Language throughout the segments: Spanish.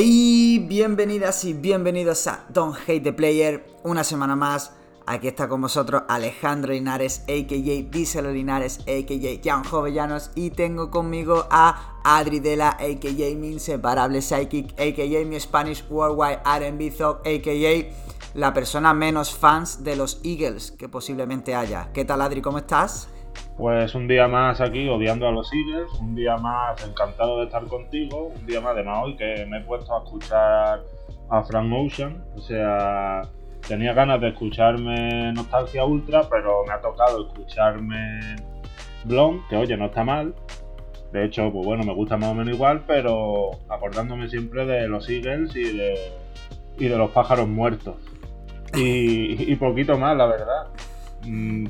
Bienvenidas y bienvenidos a Don't Hate the Player. Una semana más. Aquí está con vosotros Alejandro Linares, a.k.a. Díselo Linares, a.k.a. Jan Jovellanos. Y tengo conmigo a Adri Dela, a.k.a. mi inseparable psychic, a.k.a. mi Spanish Worldwide R&B a.k.a. la persona menos fans de los Eagles que posiblemente haya. ¿Qué tal Adri? ¿Cómo estás? Pues un día más aquí odiando a los Eagles, un día más encantado de estar contigo, un día más de más hoy que me he puesto a escuchar a Frank Ocean, o sea, tenía ganas de escucharme Nostalgia Ultra, pero me ha tocado escucharme Blonde, que oye, no está mal, de hecho, pues bueno, me gusta más o menos igual, pero acordándome siempre de los Eagles y de, y de los pájaros muertos. Y, y poquito más, la verdad. Mm,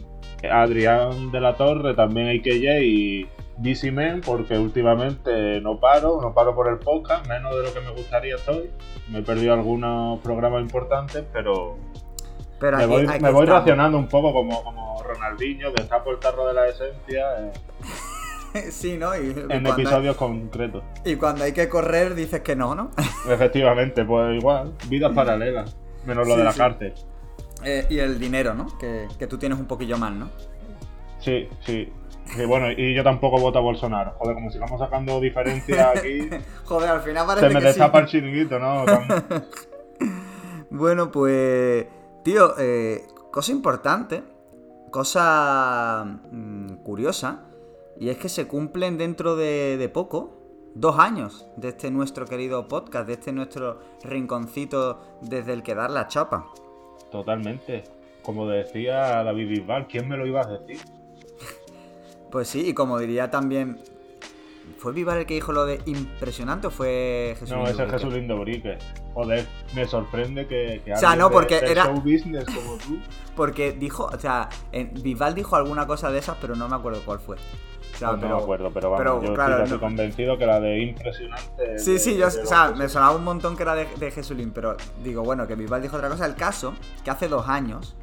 Adrián de la Torre, también AKJ y DC Men, porque últimamente no paro, no paro por el podcast, menos de lo que me gustaría estoy. Me he perdido algunos programas importantes, pero, me voy, racionando un poco como, como Ronaldinho, destapo el tarro de la esencia. Eh, sí, ¿no? en episodios concretos. Y cuando hay que correr dices que no, ¿no? Efectivamente, pues igual, vidas paralelas, menos lo de la cárcel. Eh, y el dinero, ¿no? Que, tú tienes un poquillo más, ¿no? Sí, sí. bueno, y yo tampoco voto a Bolsonaro. Joder, como si vamos sacando diferencias aquí. Joder, al final parece Se me destapa el chiringuito, ¿no? bueno, pues. Tío, eh, cosa importante, cosa mm, curiosa, y es que se cumplen dentro de poco dos años de este nuestro querido podcast, de este nuestro rinconcito desde el que dar la chapa. Totalmente. Como decía David Bisbal, ¿quién me lo iba a decir? Pues sí, y como diría también. ¿Fue Bisbal el que dijo lo de impresionante o fue Jesús No, ese es Jesús Lindo Brique. Joder, me sorprende que, que o sea, no, porque era... show business como tú. Porque dijo, o sea, Bisbal dijo alguna cosa de esas, pero no me acuerdo cuál fue. No me acuerdo, pero vamos, yo estoy convencido que la de impresionante. Sí, sí, yo, o sea, me sonaba un montón que era de, de Jesulín, pero digo, bueno, que Bisbal dijo otra cosa. El caso, que hace dos años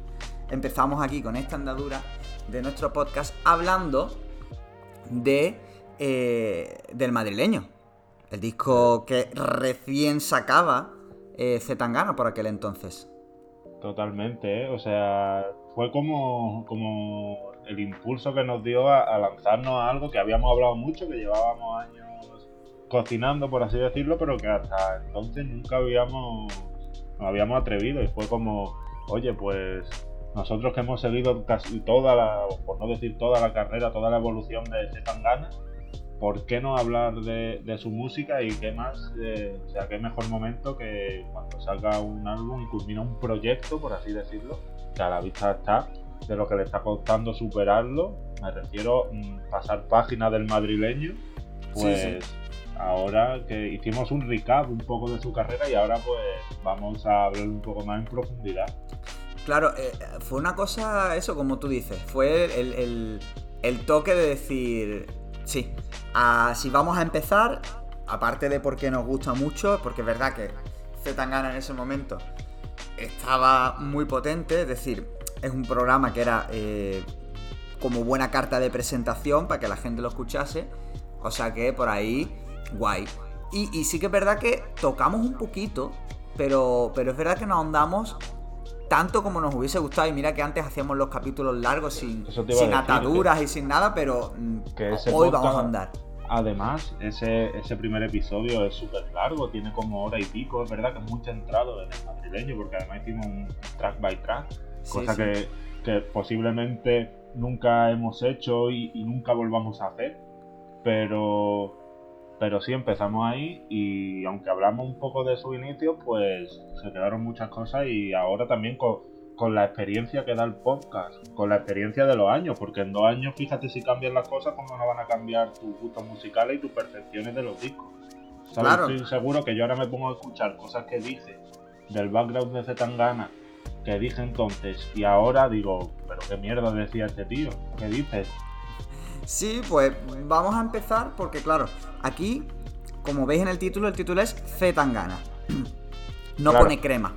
empezamos aquí con esta andadura de nuestro podcast hablando de eh, del madrileño. El disco que recién sacaba eh, Zetangana por aquel entonces. Totalmente, ¿eh? o sea, fue como, como el impulso que nos dio a, lanzarnos a algo que habíamos hablado mucho, que llevábamos años cocinando, por así decirlo, pero que hasta entonces nunca habíamos, habíamos atrevido. Y fue como, oye, pues nosotros que hemos seguido casi toda la, por no decir toda la carrera, toda la evolución de Zetangana, ¿por qué no hablar de, su música y qué más, eh, o sea, qué mejor momento que cuando salga un álbum y culmina un proyecto, por así decirlo, que a la vista está de lo que le está costando superarlo. Me refiero mm, pasar página del madrileño. Pues ahora que hicimos un recap un poco de su carrera y ahora pues vamos a hablar un poco más en profundidad. Claro, eh, fue una cosa, eso como tú dices, fue el, toque de decir, sí, si vamos a empezar, aparte de porque nos gusta mucho, porque es verdad que Zetangana en ese momento estaba muy potente, es decir, es un programa que era eh, como buena carta de presentación para que la gente lo escuchase. O sea que por ahí, guay. Y, sí que es verdad que tocamos un poquito, pero, pero es verdad que nos ahondamos tanto como nos hubiese gustado. Y mira que antes hacíamos los capítulos largos sin, sin ataduras y sin nada, pero mm, hoy vamos a andar. Además, ese, ese primer episodio es súper largo, tiene como hora y pico. Es verdad que es muy centrado en el madrileño, porque además hicimos un track by track cosa Que, posiblemente nunca hemos hecho y, nunca volvamos a hacer, pero, pero sí empezamos ahí y aunque hablamos un poco de su inicio, pues se quedaron muchas cosas y ahora también con, con la experiencia que da el podcast, con la experiencia de los años, porque en dos años fíjate si cambian las cosas, cómo no van a cambiar tus gustos musicales y tus percepciones de los discos. Estoy seguro que yo ahora me pongo a escuchar cosas que dice del background de Zetangana que dije entonces y ahora digo, pero qué mierda decía este tío, ¿qué dices? Sí, pues vamos a empezar porque claro, aquí, como veis en el título, el título es Zetangana. No pone crema.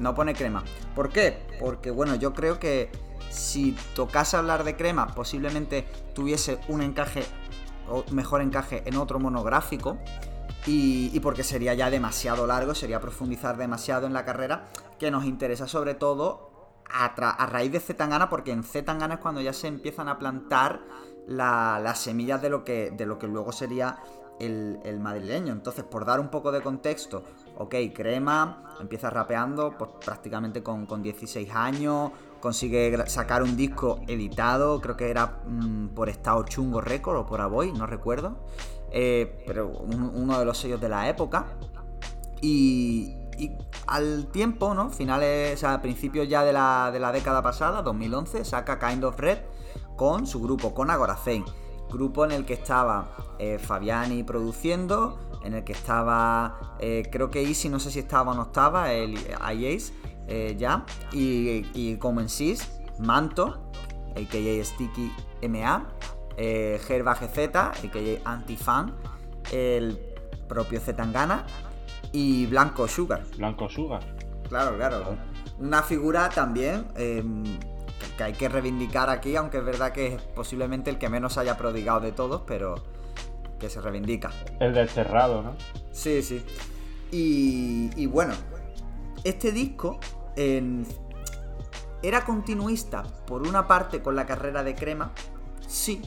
No pone crema. ¿Por qué? Porque bueno, yo creo que si tocase hablar de crema, posiblemente tuviese un encaje o mejor encaje en otro monográfico. Y, porque sería ya demasiado largo, sería profundizar demasiado en la carrera, que nos interesa sobre todo a, raíz de Zetangana, porque en Zetangana es cuando ya se empiezan a plantar las semillas de lo que, de lo que luego sería el, madrileño. Entonces, por dar un poco de contexto, ok, Crema empieza rapeando pues, prácticamente con, 16 años, consigue sacar un disco editado, creo que era mm, por Estado Chungo Record o por Aboy, no recuerdo. Eh, pero uno de los sellos de la época. Y, al tiempo, ¿no? Finales, o sea, principios ya de la, de la, década pasada, 2011, saca Kind of Red con su grupo, con Agoracein. Grupo en el que estaba eh, Fabiani produciendo, en el que estaba, eh, creo que Easy, no sé si estaba o no estaba, el IACE, ya, y, y SIS, Manto, a.k.a. Sticky MA, eh, Gerba GZ, el que Antifan, el propio Zetangana y Blanco Sugar. Blanco Sugar. Claro, claro. Una figura también em, que hay que reivindicar aquí, aunque es verdad que es posiblemente el que menos haya prodigado de todos, pero que se reivindica. El desterrado, ¿no? Sí, sí. Y, bueno, este disco era continuista por una parte con la carrera de Crema, sí,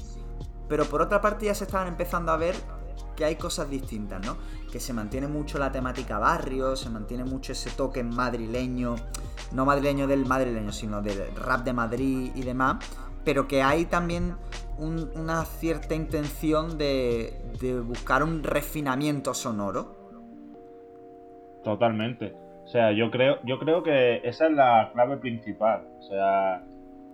pero por otra parte ya se estaban empezando a ver que hay cosas distintas, ¿no? Que se mantiene mucho la temática barrio, se mantiene mucho ese toque madrileño, no madrileño del madrileño, sino del rap de Madrid y demás, pero que hay también una cierta intención de, de buscar un refinamiento sonoro. Totalmente. O sea, yo creo, yo creo que esa es la clave principal. O sea,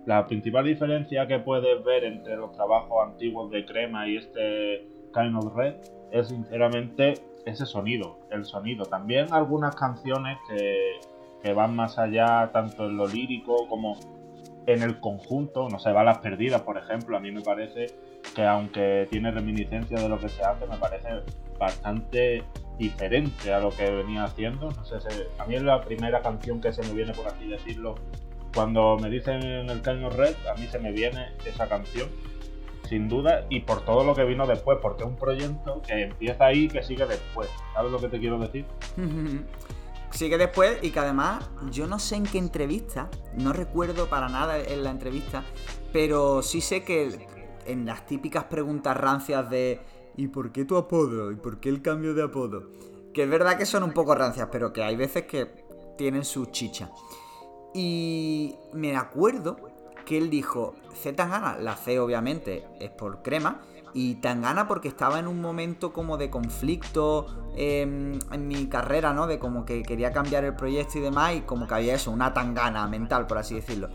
la principal diferencia que puedes ver entre los trabajos antiguos de Crema y este Kind Red es sinceramente ese sonido, el sonido. También algunas canciones que, van más allá tanto en lo lírico como en el conjunto, no sé, Balas Perdidas, por ejemplo, a mí me parece que aunque tiene reminiscencia de lo que se hace, me parece bastante diferente a lo que venía haciendo. No sé, a mí es la primera canción que se me viene, por así decirlo, cuando me dicen en el Caño Red, a mí se me viene esa canción, sin duda, y por todo lo que vino después, porque es un proyecto que empieza ahí y que sigue después. ¿Sabes lo que te quiero decir? sigue después y que además, yo no sé en qué entrevista, no recuerdo para nada en la entrevista, pero sí sé que en las típicas preguntas rancias de ¿y por qué tu apodo? ¿y por qué el cambio de apodo? Que es verdad que son un poco rancias, pero que hay veces que tienen su chicha. Y me acuerdo que él dijo, C Tangana, la C obviamente es por crema, y Tangana porque estaba en un momento como de conflicto em, en mi carrera, ¿no? De como que quería cambiar el proyecto y demás, y como que había eso, una tangana mental, por así decirlo.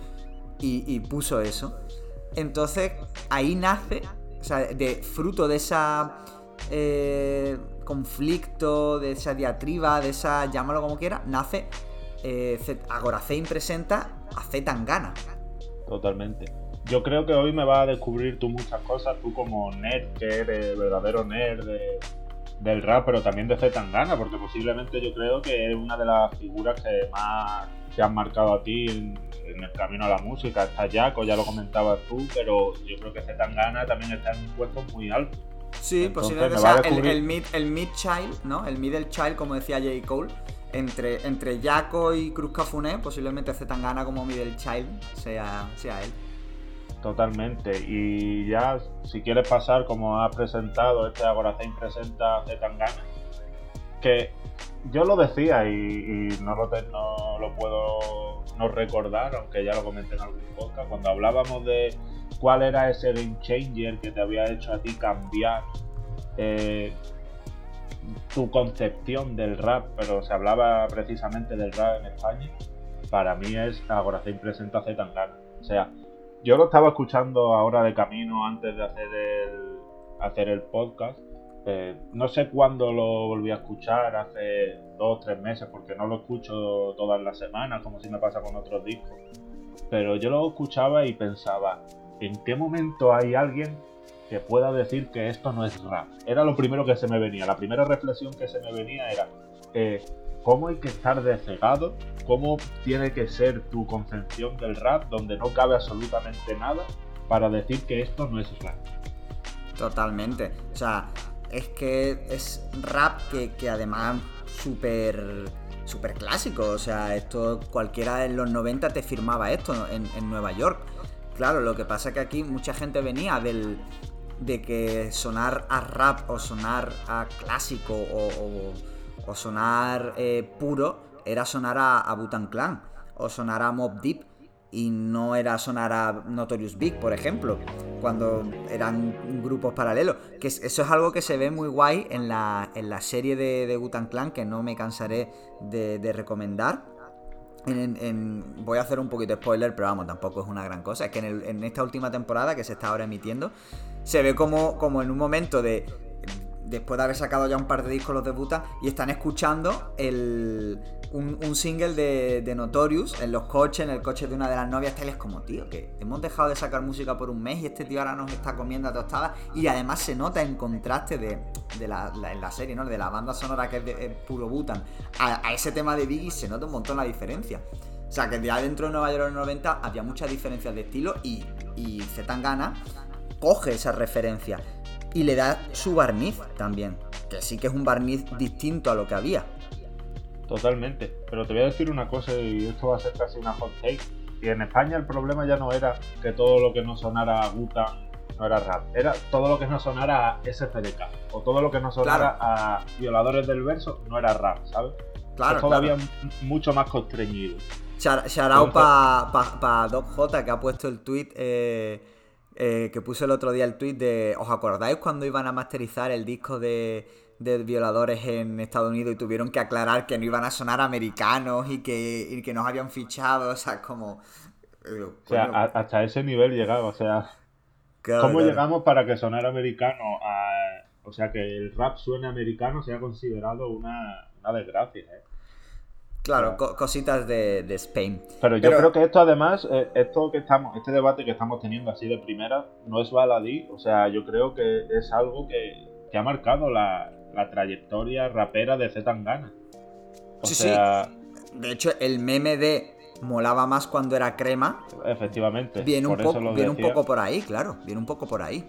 Y, puso eso. Entonces ahí nace, o sea, de fruto de esa eh, conflicto, de esa diatriba, de esa, llámalo como quiera, nace eh, Agoracein presenta a Zetangana. Totalmente. Yo creo que hoy me vas a descubrir tú muchas cosas, tú como nerd, que eres verdadero nerd del rap, pero también de Zetangana, porque posiblemente yo creo que es una de las figuras que más te han marcado a ti en, el camino a la música. Está Jaco, ya lo comentabas tú, pero yo creo que Zetangana también está en un puesto muy alto. Sí, posiblemente sea el, el, mid, el mid child, ¿no? El middle child, como decía J. Cole entre, entre Jaco y Cruz Cafuné, posiblemente Zetangana como Middle Child sea, sea él. Totalmente. Y ya, si quieres pasar, como ha presentado, este Agoracein presenta Zetangana, que yo lo decía y, no, lo no lo puedo no recordar, aunque ya lo comenté en algún podcast, cuando hablábamos de cuál era ese game changer que te había hecho a ti cambiar. Eh, tu concepción del rap, pero se hablaba precisamente del rap en España, para mí es Agoracein presenta Zetangana. O sea, yo lo estaba escuchando ahora de camino antes de hacer el, hacer el podcast. Eh, no sé cuándo lo volví a escuchar, hace dos tres meses, porque no lo escucho todas las semanas, como si me pasa con otros discos. Pero yo lo escuchaba y pensaba, ¿en qué momento hay alguien que pueda decir que esto no es rap. Era lo primero que se me venía. La primera reflexión que se me venía era eh, cómo hay que estar cegado, cómo tiene que ser tu concepción del rap, donde no cabe absolutamente nada para decir que esto no es rap. Totalmente. O sea, es que es rap que, que además súper súper clásico. O sea, esto cualquiera en los 90 te firmaba esto en, en, Nueva York. Claro, lo que pasa es que aquí mucha gente venía del, de que sonar a rap o sonar a clásico o, sonar eh, puro era sonar a, a Butan Clan o sonar a Mob Deep y no era sonar a Notorious Big, por ejemplo, cuando eran grupos paralelos. Que eso es algo que se ve muy guay en la, en la serie de, de Gutan Clan, que no me cansaré de, recomendar. Voy a hacer un poquito de spoiler, pero vamos, tampoco es una gran cosa. Es que en, esta última temporada que se está ahora emitiendo, se ve como, como en un momento de después de haber sacado ya un par de discos los debutan y están escuchando el, un, single de, Notorious en los coches, en el coche de una de las novias, tal es como, tío, que hemos dejado de sacar música por un mes y este tío ahora nos está comiendo a tostadas y además se nota en contraste de, la, en la serie, ¿no? De la banda sonora que es de puro Butan a, ese tema de Biggie se nota un montón la diferencia. O sea, que ya dentro de Nueva York en los 90 había muchas diferencias de estilo y, y Zetangana coge esa referencia y le da su barniz también, que sí que es un barniz distinto a lo que había. Totalmente, pero te voy a decir una cosa y esto va a ser casi una hot take. Y en España el problema ya no era que todo lo que no sonara a Guta no era rap, era todo lo que no sonara a SFDK o todo lo que no sonara a Violadores del Verso no era rap, ¿sabes? Claro, es todavía mucho más constreñido. Shout para pa, Doc J que ha puesto el tweet eh, eh, que puso el otro día el tweet de. ¿Os acordáis cuando iban a masterizar el disco de, violadores en Estados Unidos y tuvieron que aclarar que no iban a sonar americanos y que, y que nos habían fichado? O sea, como. Eh, o sea, hasta ese nivel llegaba, o sea. ¿Cómo llegamos para que sonara americano? o sea, que el rap suene americano sea considerado una, una desgracia, ¿eh? Claro, cositas de, Spain. Pero yo creo que esto además, eh, esto que estamos, este debate que estamos teniendo así de primera, no es baladí. O sea, yo creo que es algo que, ha marcado la, trayectoria rapera de Zetangana. O sí, sea... sí. De hecho, el meme de molaba más cuando era crema. Efectivamente. Viene, un, poco, viene un poco por ahí, claro. Viene un poco por ahí.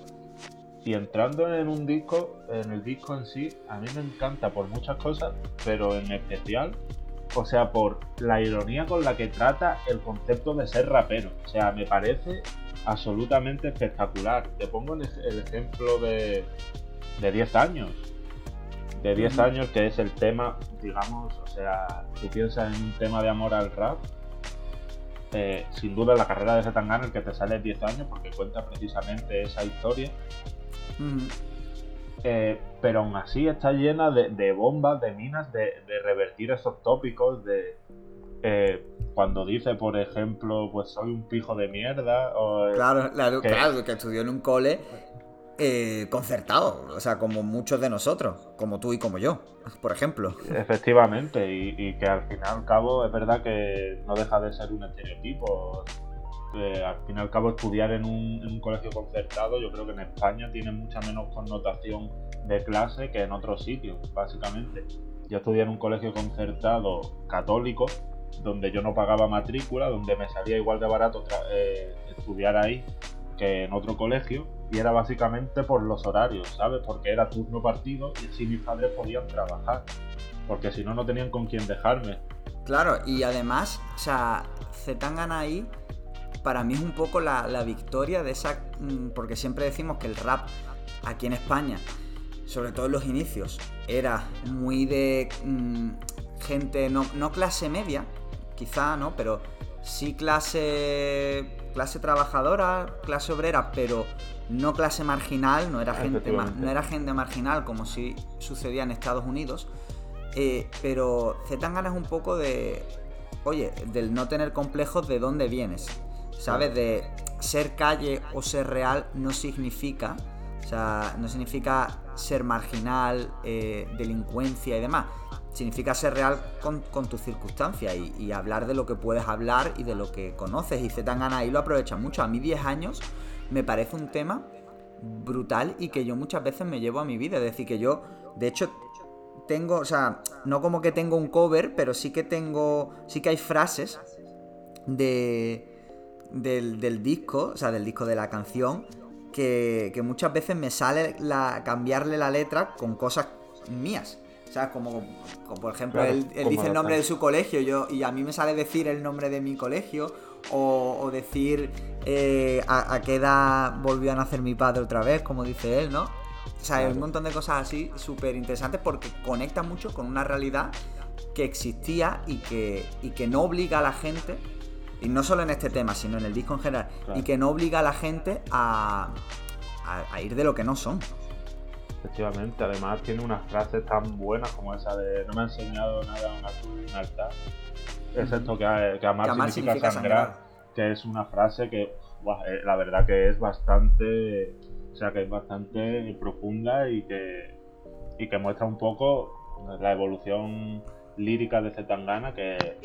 Y entrando en un disco, en el disco en sí, a mí me encanta por muchas cosas, pero en especial o sea, por la ironía con la que trata el concepto de ser rapero. O sea, me parece absolutamente espectacular. Te pongo el, ejemplo de, de 10 años. De 10 años, que es el tema, digamos, o sea, tú piensas en un tema de amor al rap. Eh, sin duda la carrera de Zetangana el que te sale 10 años porque cuenta precisamente esa historia. Eh, pero aún así está llena de, bombas, de minas, de, revertir esos tópicos, de eh, cuando dice, por ejemplo, pues soy un pijo de mierda. O, claro, que, claro, que estudió en un cole eh, concertado, o sea, como muchos de nosotros, como tú y como yo, por ejemplo. Efectivamente, y, y que al fin y al cabo es verdad que no deja de ser un estereotipo al fin y al cabo estudiar en un, colegio concertado yo creo que en España tiene mucha menos connotación de clase que en otros sitios, básicamente. Yo estudié en un colegio concertado católico, donde yo no pagaba matrícula, donde me salía igual de barato eh, estudiar ahí que en otro colegio, y era básicamente por los horarios, ¿sabes? Porque era turno partido y así mis padres podían trabajar, porque si no, no tenían con quién dejarme. Claro, y además, o sea, Zetangana ahí para mí es un poco la, victoria de esa... Mm, porque siempre decimos que el rap aquí en España, sobre todo en los inicios, era muy de mm, gente, no, clase media, quizá, ¿no? Pero sí clase, clase trabajadora, clase obrera, pero no clase marginal, no era gente, no era gente marginal como si sucedía en Estados Unidos. Eh, pero Zetangana es un poco de, oye, del no tener complejos de dónde vienes. ¿Sabes? De ser calle o ser real no significa, o sea, no significa ser marginal, eh, delincuencia y demás. Significa ser real con, tus circunstancias y, hablar de lo que puedes hablar y de lo que conoces. Y Zetangana ahí lo aprovecha mucho. A mí 10 años me parece un tema brutal y que yo muchas veces me llevo a mi vida. Es decir, que yo, de hecho, tengo, o sea, no como que tengo un cover, pero sí que tengo, sí que hay frases de, del, disco, o sea, del disco de la canción, que, que muchas veces me sale la, cambiarle la letra con cosas mías. O sea, como, como por ejemplo, Claro, él, dice el nombre de su colegio yo, y a mí me sale decir el nombre de mi colegio o, o decir eh, a, a qué edad volvió a nacer mi padre otra vez, como dice él, ¿no? O sea, hay un montón de cosas así súper interesantes porque conecta mucho con una realidad que existía y que, y que no obliga a la gente, y no solo en este tema, sino en el disco en general, Claro. y que no obliga a la gente a, a- a ir de lo que no son. Efectivamente, además tiene unas frases tan buenas como esa de no me ha enseñado nada una cruz y un altar. Excepto que, que amar, Que amar significa, significa sangrar, sangrar. que es una frase que eh, la verdad que es bastante, o sea que es bastante profunda y que, y que muestra un poco la evolución lírica de Zetangana que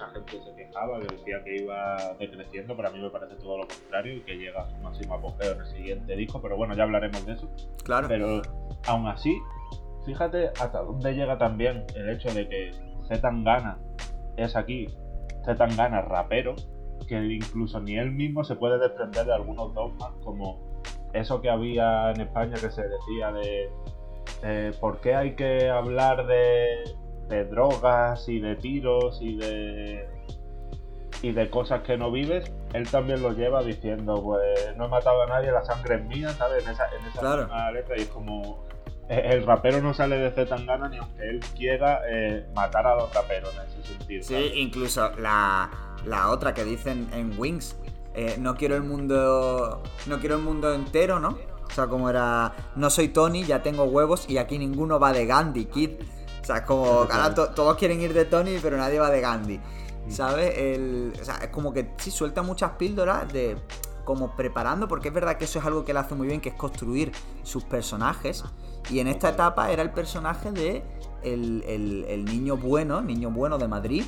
mucha gente se quejaba, que decía que iba decreciendo, pero a mí me parece todo lo contrario y que llega a su máximo apogeo en el siguiente disco, pero bueno, ya hablaremos de eso. Claro. Pero aún así, fíjate hasta dónde llega también el hecho de que Zetangana es aquí Zetangana rapero, que incluso ni él mismo se puede desprender de algunos dogmas, como eso que había en España que se decía de eh, por qué hay que hablar de, de drogas y de tiros y de y de cosas que no vives, él también lo lleva diciendo, pues no he matado a nadie, la sangre es mía, ¿sabes? En esa, en esa Claro. letra y es como eh, el rapero no sale de Zetangana ni aunque él quiera eh, matar a los raperos en ese sentido. Sí, ¿sabes? incluso la, la otra que dicen en Wings, eh, no quiero el mundo, no quiero el mundo entero, ¿no? O sea, como era, no soy Tony, ya tengo huevos y aquí ninguno va de Gandhi, kid. O sea, es como, ahora to- todos quieren ir de Tony, pero nadie va de Gandhi. ¿Sabes? El, o sea, es como que sí suelta muchas píldoras de como preparando, porque es verdad que eso es algo que él hace muy bien, que es construir sus personajes. Y en esta etapa era el personaje de el, el- el niño bueno, niño bueno de Madrid,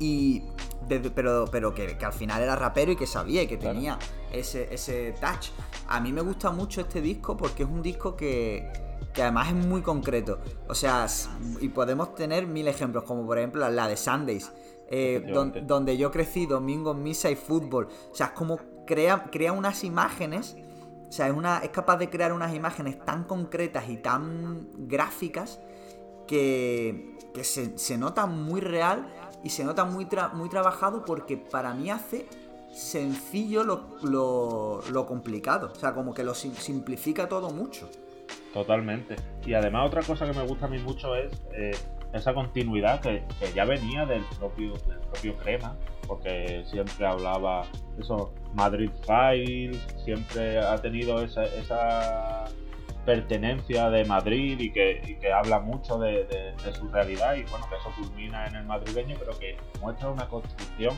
y de- pero, pero que, que al final era rapero y que sabía y que Claro. tenía ese, ese touch. A mí me gusta mucho este disco porque es un disco que, que además es muy concreto. O sea, y podemos tener mil ejemplos, como por ejemplo la de Sundays, eh, don- donde yo crecí, domingo, misa y fútbol. O sea, es como crea, crea unas imágenes. O sea, es, una, es capaz de crear unas imágenes tan concretas y tan gráficas que, que se, se nota muy real y se nota muy, tra- muy trabajado porque para mí hace sencillo lo, lo- lo complicado. O sea, como que lo sim- simplifica todo mucho. Totalmente. Y además otra cosa que me gusta a mí mucho es eh, esa continuidad que, que ya venía del propio, del propio Crema, porque siempre hablaba eso, Madrid Files, siempre ha tenido esa, esa pertenencia de Madrid y que, y que habla mucho de, de- su realidad y bueno, que eso culmina en el madrileño, pero que muestra una construcción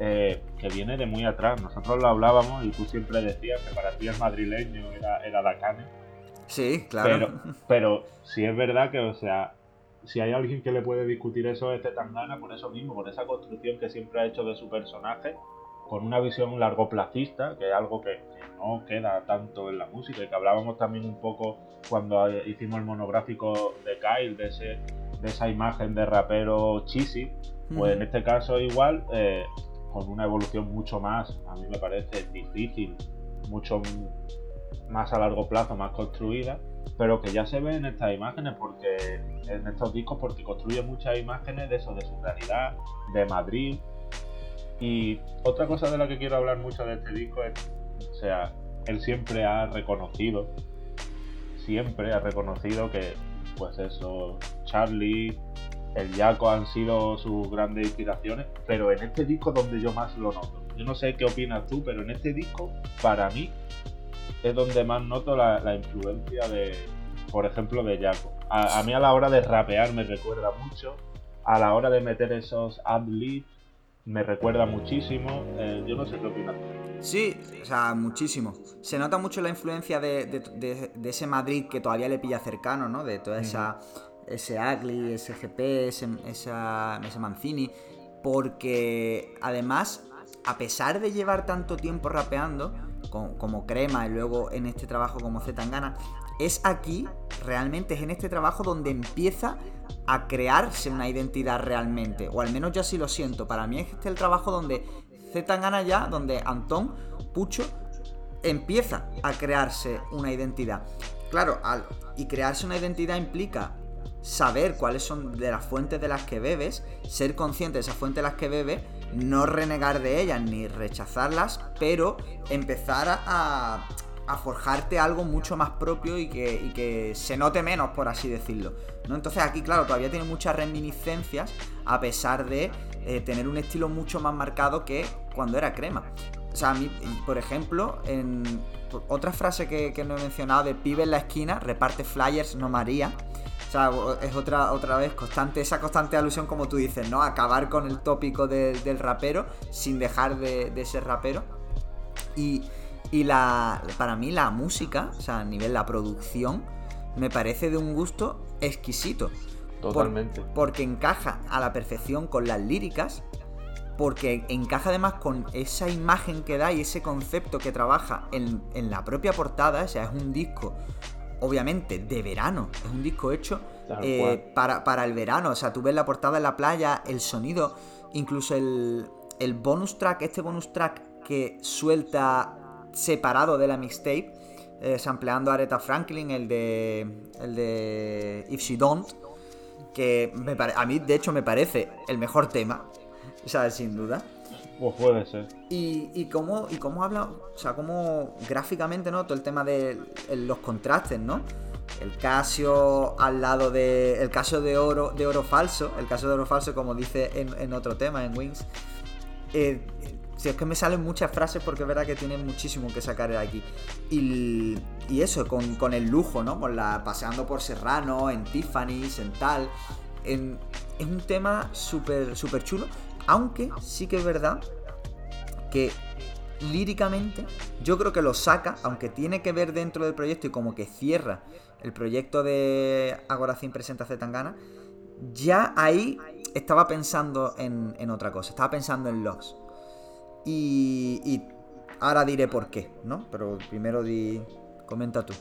eh, que viene de muy atrás. Nosotros lo hablábamos y tú siempre decías que para ti el madrileño era, era Dacane. Sí, claro. Pero, pero si es verdad que, o sea, si hay alguien que le puede discutir eso es Tangana por eso mismo, por esa construcción que siempre ha hecho de su personaje, con una visión largoplacista, que es algo que, que no queda tanto en la música, y que hablábamos también un poco cuando hicimos el monográfico de Kyle, de, ese, de esa imagen de rapero cheesy, pues en este caso igual, eh, con una evolución mucho más, a mí me parece difícil, mucho más a largo plazo, más construida, pero que ya se ve en estas imágenes, porque en estos discos, porque construye muchas imágenes de eso, de su realidad, de Madrid. Y otra cosa de la que quiero hablar mucho de este disco es, o sea, él siempre ha reconocido, siempre ha reconocido que, pues eso, Charlie, el Jaco han sido sus grandes inspiraciones, pero en este disco donde yo más lo noto. Yo no sé qué opinas tú, pero en este disco, para mí, es donde más noto la, la influencia de, por ejemplo, de Jaco. A, a mí a la hora de rapear me recuerda mucho, a la hora de meter esos ad-libs me recuerda muchísimo. Eh, yo no sé qué opinas. Sí, o sea, muchísimo. Se nota mucho la influencia de, de- de- de ese Madrid que todavía le pilla cercano, ¿no? De toda esa. Ese Agli, ese GP, ese, esa- ese Mancini. Porque además, a pesar de llevar tanto tiempo rapeando, co- como Crema y luego en este trabajo como Zetangana, es aquí, realmente es en este trabajo donde empieza a crearse una identidad realmente. O al menos yo así lo siento. Para mí es este el trabajo donde Zetangana ya, donde Antón, Pucho, empieza a crearse una identidad. Claro, y crearse una identidad implica saber cuáles son de las fuentes de las que bebes, ser consciente de esas fuentes de las que bebes, no renegar de ellas ni rechazarlas, pero empezar a, forjarte algo mucho más propio y que, que, se note menos, por así decirlo. ¿no? Entonces aquí, claro, todavía tiene muchas reminiscencias, a pesar de eh, tener un estilo mucho más marcado que cuando era crema. O sea, a mí, por ejemplo, en otra frase que, no he mencionado de pibe en la esquina, reparte flyers, no María. O sea, es otra, otra vez constante, esa constante alusión como tú dices, ¿no? Acabar con el tópico del rapero sin dejar de, de ser rapero. Y, y la, para mí la música, o sea, a nivel la producción, me parece de un gusto exquisito. Totalmente. porque encaja a la perfección con las líricas, porque encaja además con esa imagen que da y ese concepto que trabaja en, la propia portada, o sea, es un disco, obviamente, de verano, es un disco hecho eh, para, para, el verano, o sea, tú ves la portada en la playa, el sonido, incluso el, el bonus track, este bonus track que suelta separado de la mixtape, eh, sampleando a Aretha Franklin, el de, el de If She Don't, que me a mí de hecho me parece el mejor tema, ¿sabes? Sin duda. Pues puede ser. Y, y cómo, y cómo habla, o sea, cómo gráficamente, ¿no? Todo el tema de los contrastes, ¿no? El Casio al lado de. El caso de oro, de oro falso. El caso de oro falso, como dice en, otro tema, en Wings. Eh, si es que me salen muchas frases porque es verdad que tiene muchísimo que sacar de aquí. Y, eso, con, el lujo, ¿no? Con la paseando por Serrano, en Tiffany's, en tal. es un tema súper súper chulo. Aunque sí que es verdad que líricamente yo creo que lo saca, aunque tiene que ver dentro del proyecto y como que cierra el proyecto de Agorazín presenta Zetangana, ya ahí estaba pensando en, otra cosa, estaba pensando en Lost. Y, ahora diré por qué, ¿no? Pero primero di, comenta tú.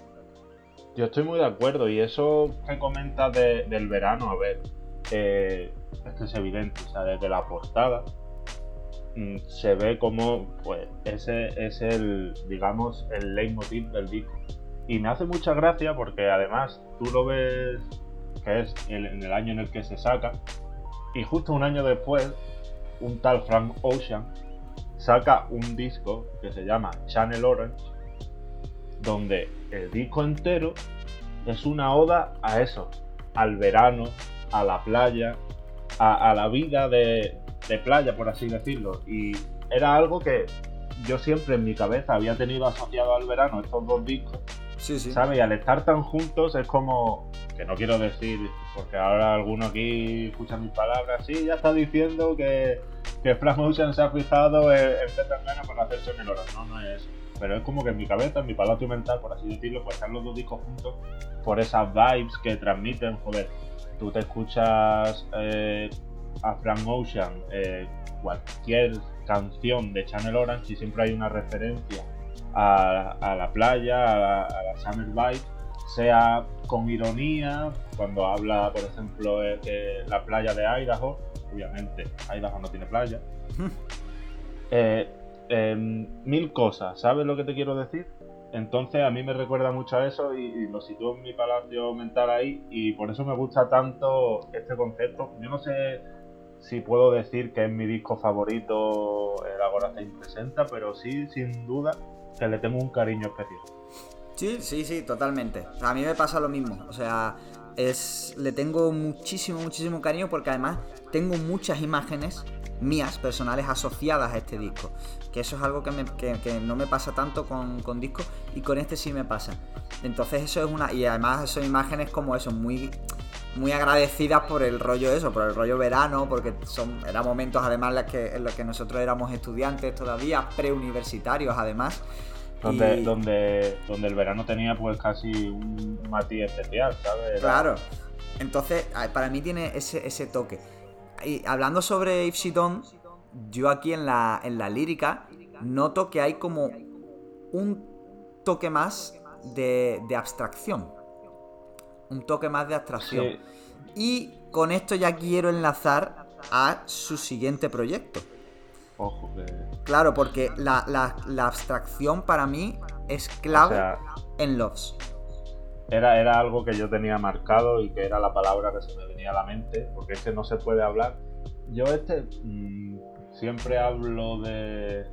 Yo estoy muy de acuerdo y eso que comentas del verano, a ver, eh, esto es evidente, o sea, desde la portada mm, se ve como, pues, ese es el, digamos, el leitmotiv del disco. Y me hace mucha gracia porque además tú lo ves que es en el año en el que se saca y justo un año después un tal Frank Ocean saca un disco que se llama Channel Orange, donde el disco entero es una oda a eso, al verano, a la playa, a, la vida de, playa, por así decirlo. Y era algo que yo siempre en mi cabeza había tenido asociado al verano estos dos discos. Sí, sí. ¿Sabes? Y al estar tan juntos es como, que no quiero decir, porque ahora alguno aquí escucha mis palabras, sí, ya está diciendo que que Frank Ocean se ha fijado en, en para hacerse en el oro. No, no es. Pero es como que en mi cabeza, en mi palacio mental, por así decirlo, pues están los dos discos juntos por esas vibes que transmiten. Joder, tú te escuchas eh, a Frank Ocean eh, cualquier canción de Channel Orange y siempre hay una referencia a, la playa, a la, a la Summer Vibe sea con ironía, cuando habla, por ejemplo, de la playa de Idaho, obviamente Idaho no tiene playa. Eh, em, mil cosas, ¿sabes lo que te quiero decir? Entonces a mí me recuerda mucho a eso y, lo sitúo en mi palacio mental ahí y por eso me gusta tanto este concepto. Yo no sé si puedo decir que es mi disco favorito el Agora presenta, pero sí, sin duda, que le tengo un cariño especial. Sí, sí, sí, totalmente. A mí me pasa lo mismo. O sea, es, le tengo muchísimo, muchísimo cariño porque además tengo muchas imágenes mías, personales, asociadas a este disco. Que eso es algo que, no me pasa tanto con, con, discos y con este sí me pasa. Entonces eso es una... Y además son imágenes como eso, muy, muy agradecidas por el rollo eso, por el rollo verano, porque son, eran momentos además en los que, en los que nosotros éramos estudiantes todavía, preuniversitarios además. Donde, donde, donde el verano tenía pues casi un matiz especial, ¿sabes? Claro. Entonces, para mí tiene ese, ese toque. Y hablando sobre If She Don't, yo aquí en la, en la lírica noto que hay como un toque más de, de abstracción. Un toque más de abstracción. Y con esto ya quiero enlazar a su siguiente proyecto. Ojo, que... Claro, porque la, abstracción para mí es clave en Loves. Era, era algo que yo tenía marcado y que era la palabra que se me venía a la mente, porque es que no se puede hablar. Yo este mm, siempre hablo de,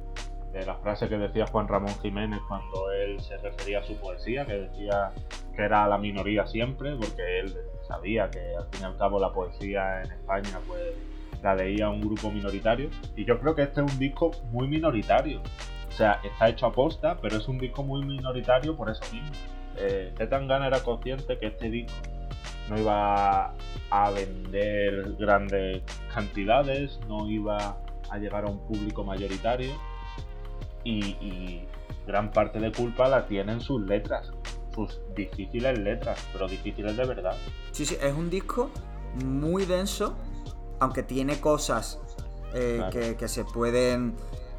de la frase que decía Juan Ramón Jiménez cuando él se refería a su poesía, que decía que era la minoría siempre, porque él sabía que al fin y al cabo la poesía en España pues la leía un grupo minoritario. Y yo creo que este es un disco muy minoritario. O sea, está hecho a posta, pero es un disco muy minoritario por eso mismo. Eh, era consciente que este disco no iba a vender grandes cantidades, no iba a llegar a un público mayoritario y, gran parte de culpa la tienen sus letras, sus difíciles letras, pero difíciles de verdad. Sí, sí, es un disco muy denso, aunque tiene cosas eh, que, se pueden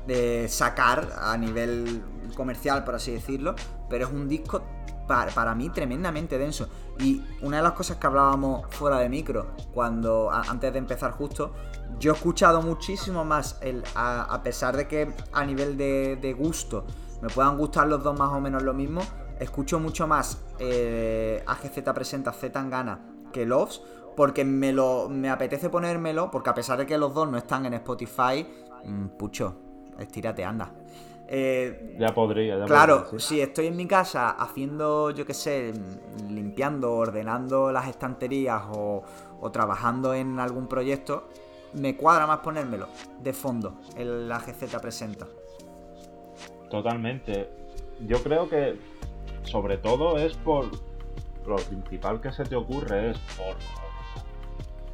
eh, sacar a nivel comercial, por así decirlo, pero es un disco para, mí tremendamente denso. Y una de las cosas que hablábamos fuera de micro, cuando antes de empezar justo, yo he escuchado muchísimo más, el, a, pesar de que a nivel de, gusto me puedan gustar los dos más o menos lo mismo, escucho mucho más eh, AGZ presenta Z Gana que Loves, porque me, lo, me apetece ponérmelo, porque a pesar de que los dos no están en Spotify, mm, pucho, estírate, anda. Eh, ya podría, ya Claro, si estoy en mi casa haciendo, yo qué sé, limpiando, ordenando las estanterías o, trabajando en algún proyecto, me cuadra más ponérmelo de fondo, el AGZ presenta. Totalmente. Yo creo que sobre todo es por lo principal que se te ocurre es por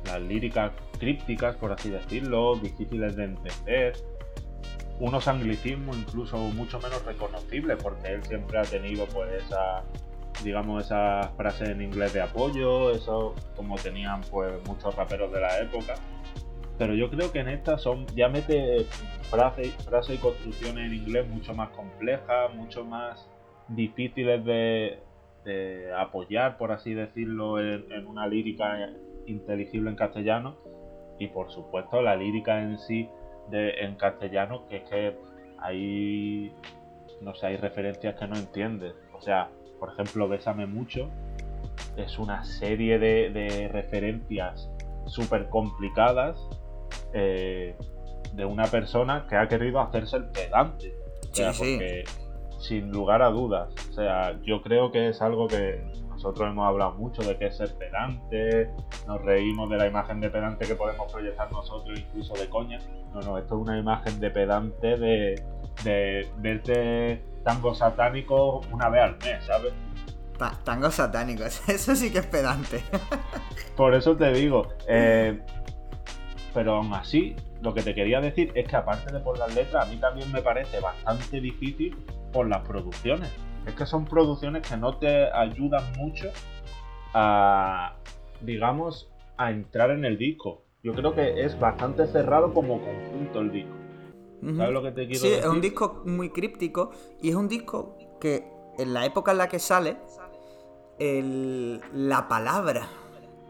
las líricas crípticas, por así decirlo, difíciles de entender, unos anglicismos incluso mucho menos reconocibles, porque él siempre ha tenido pues digamos, esas frases en inglés de apoyo, eso como tenían pues muchos raperos de la época. Pero yo creo que en esta son, ya mete frases frase y construcciones en inglés mucho más complejas, mucho más difíciles de, apoyar, por así decirlo, en una lírica inteligible en castellano. Y por supuesto la lírica en sí en castellano que es que hay, no sé, hay referencias que no entiendes. O sea, por ejemplo, Bésame mucho es una serie de, referencias súper complicadas eh, de una persona que ha querido hacerse el pedante. porque, sin lugar a dudas. O sea, yo creo que es algo que nosotros hemos hablado mucho de que es ser pedante, nos reímos de la imagen de pedante que podemos proyectar nosotros, incluso de coña. No, no, esto es una imagen de pedante de, de verte tango satánico una vez al mes, ¿sabes? tango satánico, eso sí que es pedante. Por eso te digo, eh, pero aún así, lo que te quería decir es que aparte de por las letras, a mí también me parece bastante difícil por las producciones es que son producciones que no te ayudan mucho a, digamos, a entrar en el disco. Yo creo que es bastante cerrado como conjunto el disco. ¿Sabes lo que te quiero sí, decir? es un disco muy críptico y es un disco que en la época en la que sale, la palabra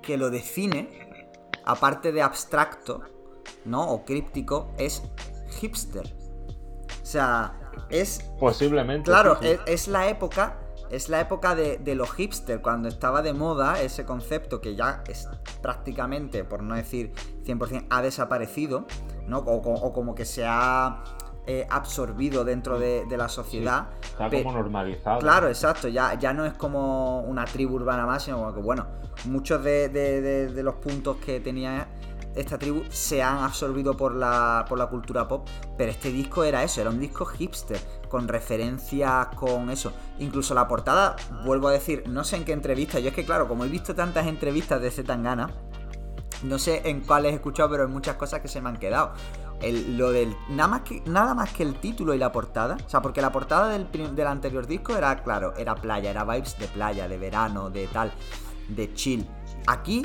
que lo define, aparte de abstracto, ¿no? O críptico, es hipster. O sea, es. Posiblemente. Claro, Es, la época. Es la época de, de los hipster, cuando estaba de moda ese concepto que ya es prácticamente, por no decir 100%, ha desaparecido, ¿no? O, como que se ha eh, absorbido dentro de, la sociedad. está como normalizado. Claro, exacto. Ya, ya no es como una tribu urbana más, sino que, bueno, muchos de, de los puntos que tenía esta tribu se han absorbido por la, por la cultura pop, pero este disco era eso, era un disco hipster, con referencias, con eso. Incluso la portada, vuelvo a decir, no sé en qué entrevista, yo es que claro, como he visto tantas entrevistas de Zetangana, no sé en cuáles he escuchado, pero hay muchas cosas que se me han quedado. lo del, nada, más que, nada más que el título y la portada, o sea, porque la portada del, del anterior disco era, claro, era playa, era vibes de playa, de verano, de tal, de chill. Aquí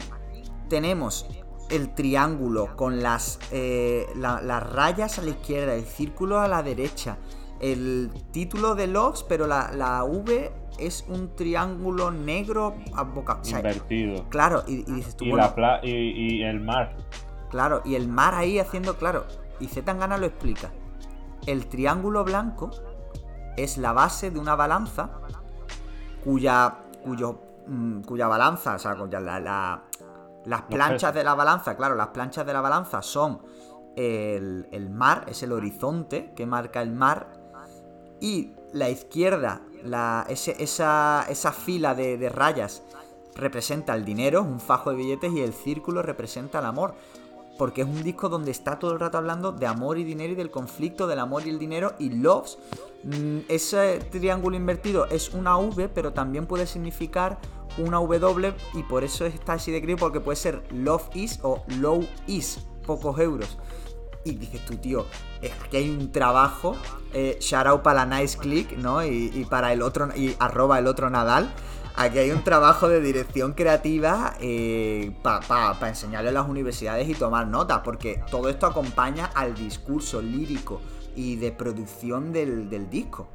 tenemos el triángulo con las, eh, las rayas a la izquierda, el círculo a la derecha, el título de Logs, pero la, V es un triángulo negro a boca. Invertido. Claro, y, dices tú. Y, la y, el mar. Claro, y el mar ahí haciendo, claro. Y Zetangana lo explica. El triángulo blanco es la base de una balanza cuya, cuyo, mm, cuya balanza, o sea, cuya la, las planchas de la balanza, claro, las planchas de la balanza son el, mar, es el horizonte que marca el mar, y la izquierda, la, esa, esa, fila de, de, rayas representa el dinero, un fajo de billetes, y el círculo representa el amor. Porque es un disco donde está todo el rato hablando de amor y dinero y del conflicto del amor y el dinero y loves. Mm, ese triángulo invertido es una V, pero también puede significar una W y por eso está así de gris porque puede ser love is o low is, pocos euros. Y dices tú, tío, es que hay un trabajo, eh, shout out para la nice click, ¿no? Y, para el otro, y arroba el otro Nadal. Aquí hay un trabajo de dirección creativa eh, para enseñarle a las universidades y tomar notas, porque todo esto acompaña al discurso lírico y de producción del, del disco.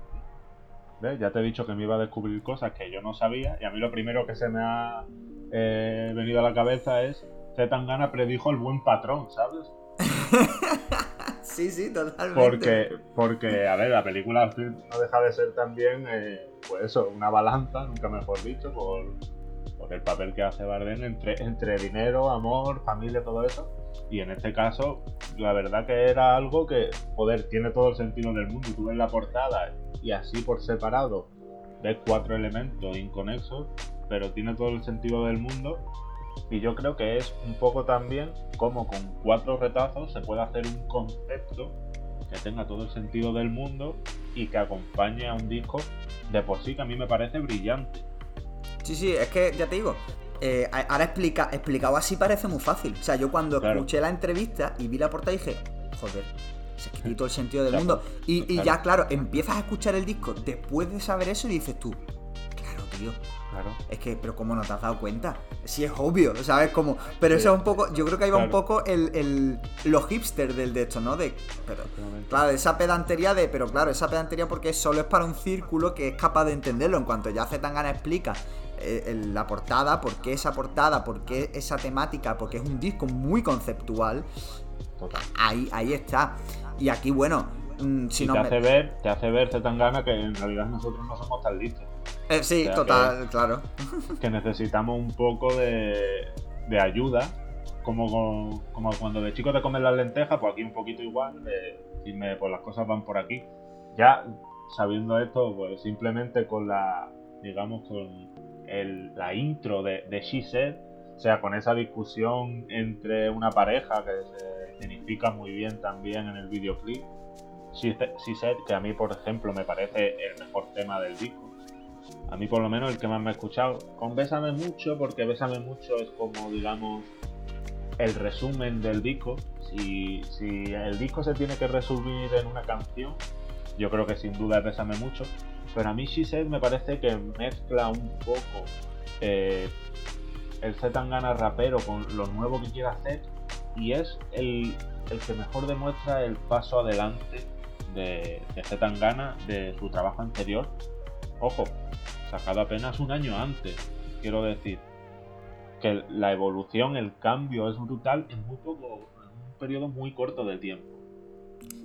Ya te he dicho que me iba a descubrir cosas que yo no sabía y a mí lo primero que se me ha eh, venido a la cabeza es Zetangana predijo el buen patrón, ¿sabes? sí, sí, totalmente. Porque, porque, a ver, la película no deja de ser también, eh, pues eso, una balanza, nunca mejor dicho, por, por el papel que hace Bardem entre, entre dinero, amor, familia, todo eso. Y en este caso, la verdad que era algo que, joder, tiene todo el sentido del mundo. Tú ves la portada y así por separado ves cuatro elementos inconexos, pero tiene todo el sentido del mundo. Y yo creo que es un poco también como con cuatro retazos se puede hacer un concepto que tenga todo el sentido del mundo y que acompañe a un disco de por sí que a mí me parece brillante. Sí, sí, es que ya te digo, eh, ahora explica, explicado así parece muy fácil. O sea, yo cuando escuché la entrevista y vi la portada dije, joder, se tiene todo el sentido del mundo. Y, ya, claro, empiezas a escuchar el disco después de saber eso y dices tú, claro, tío. Claro. Es que, pero ¿cómo no te has dado cuenta? Sí, es obvio, ¿sabes? Como, pero eso es un poco, yo creo que ahí va un poco el, el, lo hipster del de esto, ¿no? De, pero, claro, esa pedantería de, pero claro, esa pedantería porque solo es para un círculo que es capaz de entenderlo. En cuanto ya Zetangana explica eh, la portada, por qué esa portada, por qué esa temática, porque es un disco muy conceptual. Ahí, ahí está. Y aquí, bueno, mm, si no te hace ver, te hace ver Zetangana que en realidad nosotros no somos tan listos. Eh, sí, total, claro. Que necesitamos un poco de, de ayuda, como, como cuando de chico te comes las lentejas, pues aquí un poquito igual, de, me pues las cosas van por aquí. Ya sabiendo esto, pues simplemente con la, digamos, con el, la intro de, de She Said, o sea, con esa discusión entre una pareja que se significa muy bien también en el videoclip. She, Said, que a mí, por ejemplo, me parece el mejor tema del disco. A mí, por lo menos, el que más me ha escuchado. Con Bésame Mucho, porque Bésame Mucho es como, digamos, el resumen del disco. Si, si el disco se tiene que resumir en una canción, yo creo que sin duda es Bésame Mucho. Pero a mí She Said me parece que mezcla un poco eh, el Zetangana rapero con lo nuevo que quiere hacer y es el, que mejor demuestra el paso adelante de, de Zetangana de su trabajo anterior. Ojo, sacado apenas un año antes, quiero decir que la evolución, el cambio es brutal en muy poco, en un periodo muy corto de tiempo.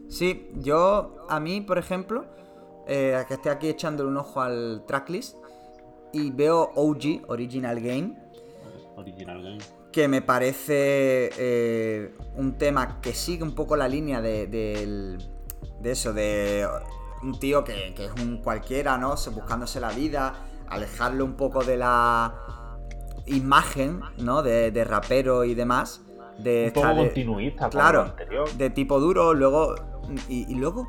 Sí, yo a mí, por ejemplo, eh, que estoy aquí echándole un ojo al tracklist y veo OG, Original Game. Original Game. Que me parece eh, un tema que sigue un poco la línea de, de, eso, de un tío que, es un cualquiera, ¿no? Buscándose la vida, alejarlo un poco de la imagen, ¿no? De, de rapero y demás. De un poco continuista, claro, de tipo duro, luego y, y, luego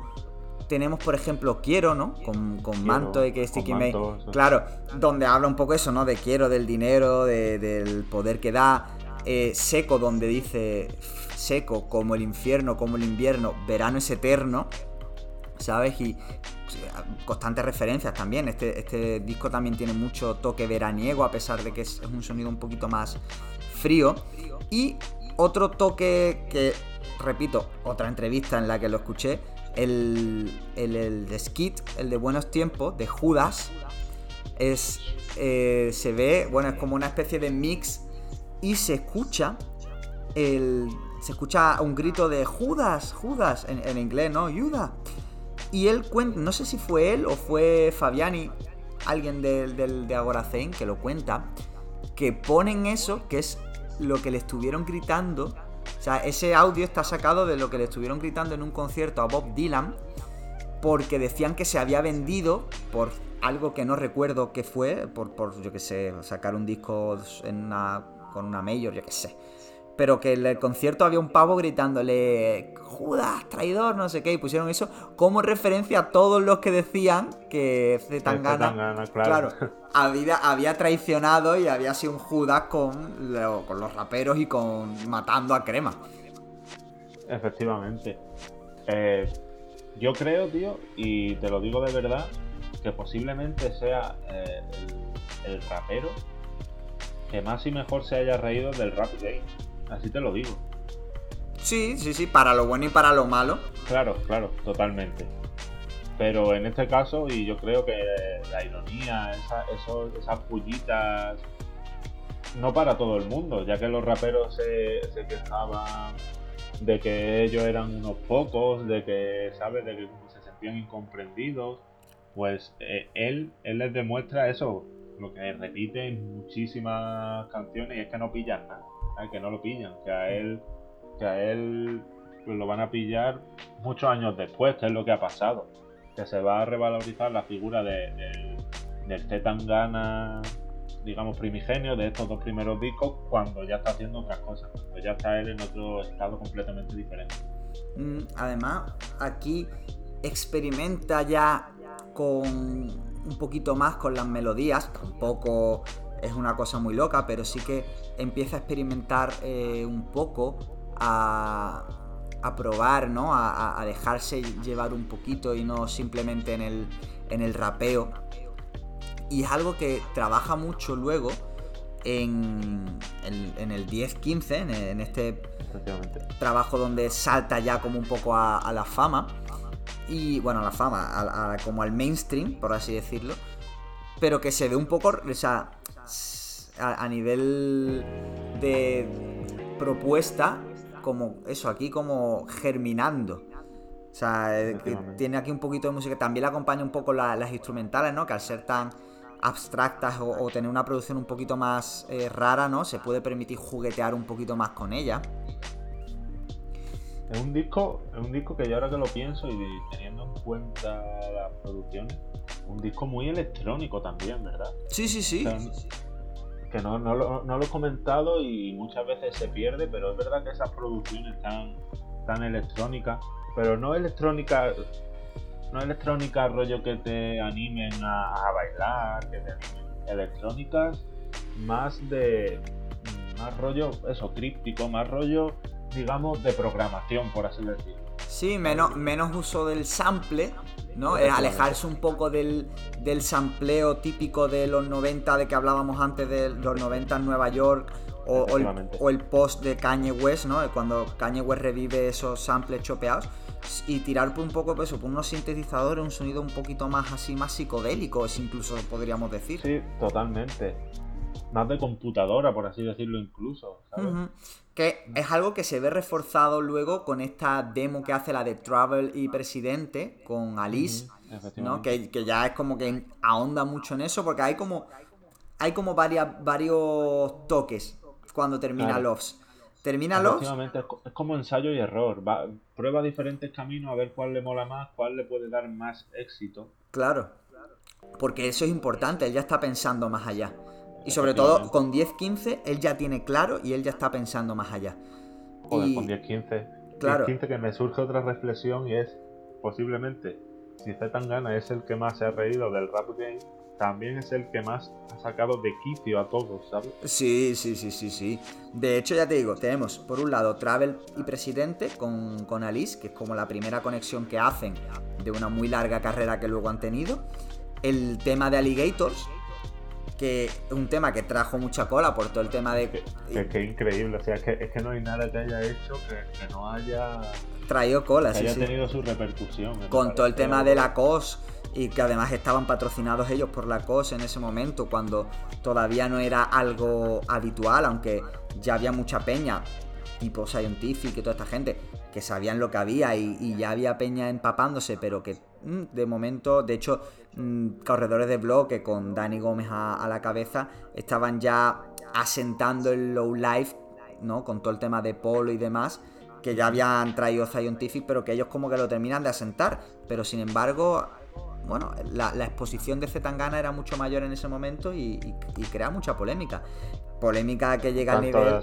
tenemos, por ejemplo, Quiero, ¿no? Con, con Manto y que Sticky May. Claro, donde habla un poco eso, ¿no? De quiero, del dinero, del poder que da. Eh, seco, donde dice seco, como el infierno, como el invierno, verano es eterno. ¿Sabes? Y constantes referencias también. Este, este disco también tiene mucho toque veraniego, a pesar de que es un sonido un poquito más frío. Y otro toque que, repito, otra entrevista en la que lo escuché, el, el, de Skit, el de Buenos Tiempos, de Judas, es, eh, se ve, bueno, es como una especie de mix y se escucha el, se escucha un grito de Judas, Judas, en, inglés, ¿no? Judas. Y él cuenta, no sé si fue él o fue Fabiani, alguien del, del, de Agoracein, que lo cuenta, que ponen eso, que es lo que le estuvieron gritando. O sea, ese audio está sacado de lo que le estuvieron gritando en un concierto a Bob Dylan, porque decían que se había vendido por algo que no recuerdo qué fue, por, por yo qué sé, sacar un disco en una, con una mayor, yo qué sé pero que en el concierto había un pavo gritándole Judas, traidor, no sé qué, y pusieron eso como referencia a todos los que decían que Zetangana, claro, había, había, traicionado y había sido un Judas con, con los raperos y con matando a Crema. Efectivamente. Eh, yo creo, tío, y te lo digo de verdad, que posiblemente sea eh, el, el rapero que más y mejor se haya reído del rap game. Así te lo digo. Sí, sí, sí, para lo bueno y para lo malo. Claro, claro, totalmente. Pero en este caso, y yo creo que la ironía, esas pullitas, no para todo el mundo, ya que los raperos se, quejaban de que ellos eran unos pocos, de que, ¿sabes?, de que se sentían incomprendidos, pues eh, él, él les demuestra eso, lo que repite en muchísimas canciones y es que no pillan nada que no lo pillan, que a él, que a él pues, lo van a pillar muchos años después, que es lo que ha pasado. Que se va a revalorizar la figura de, del Zetangana, digamos, primigenio de estos dos primeros discos cuando ya está haciendo otras cosas, pues ya está él en otro estado completamente diferente. Mm, además, aquí experimenta ya con un poquito más con las melodías, tampoco es una cosa muy loca, pero sí que empieza a experimentar eh, un poco, a, probar, ¿no? A, dejarse llevar un poquito y no simplemente en el, en el rapeo. Y es algo que trabaja mucho luego en, en, el 10-15, en, este trabajo donde salta ya como un poco a, la fama. Y bueno, a la fama, como al mainstream, por así decirlo. Pero que se ve un poco, o sea, a, nivel de propuesta, como eso, aquí como germinando. O sea, eh, tiene aquí un poquito de música. También le acompaña un poco las instrumentales, ¿no? Que al ser tan abstractas o, tener una producción un poquito más eh, rara, ¿no? Se puede permitir juguetear un poquito más con ella. Es un disco, es un disco que yo ahora que lo pienso y teniendo en cuenta las producciones, un disco muy electrónico también, ¿verdad? Sí, sí, sí. Que no, no, lo, no, lo, he comentado y muchas veces se pierde, pero es verdad que esas producciones tan, tan electrónicas, pero no electrónica, no electrónica rollo que te animen a, bailar, que te animen, electrónicas más de más rollo eso críptico, más rollo digamos de programación por así decirlo. Sí, menos, menos uso del sample ¿no? Es alejarse un poco del, del sampleo típico de los 90 de que hablábamos antes de los 90 en Nueva York o, el, post de Kanye West, ¿no? Cuando Kanye West revive esos samples chopeados y tirar por un poco pues, por unos sintetizadores, un sonido un poquito más así, más psicodélico, incluso podríamos decir. Sí, totalmente. Más de computadora, por así decirlo, incluso. Que es algo que se ve reforzado luego con esta demo que hace la de Travel y Presidente con Alice, ¿no? Que, ya es como que ahonda mucho en eso, porque hay como hay como varias, varios toques cuando termina Loves. Termina Loves. Es como ensayo y error. prueba diferentes caminos a ver cuál le mola más, cuál le puede dar más éxito. Claro. Porque eso es importante, él ya está pensando más allá. Y sobre todo con 10-15 él ya tiene claro y él ya está pensando más allá. Joder, con 10-15. Claro. 10-15 que me surge otra reflexión y es posiblemente si Zetangana es el que más se ha reído del rap game, también es el que más ha sacado de quicio a todos, ¿sabes? Sí, sí, sí, sí, sí. De hecho, ya te digo, tenemos por un lado Travel y Presidente con, con Alice, que es como la primera conexión que hacen de una muy larga carrera que luego han tenido. El tema de Alligators, que un tema que trajo mucha cola por todo el tema de... Que, que, increíble, o sea, es que, es que no hay nada que haya hecho que, no haya... Traído cola, que haya tenido su repercusión. Con todo el tema de la COS y que además estaban patrocinados ellos por la COS en ese momento, cuando todavía no era algo habitual, aunque ya había mucha peña tipo Scientific y toda esta gente, que sabían lo que había y, ya había peña empapándose, pero que de momento, de hecho, mm, corredores de bloque con Dani Gómez a, la cabeza estaban ya asentando el low life, ¿no? Con todo el tema de polo y demás, que ya habían traído Scientific, pero que ellos como que lo terminan de asentar. Pero sin embargo, bueno, la, exposición de Zetangana era mucho mayor en ese momento y, crea mucha polémica. Polémica que llega al nivel.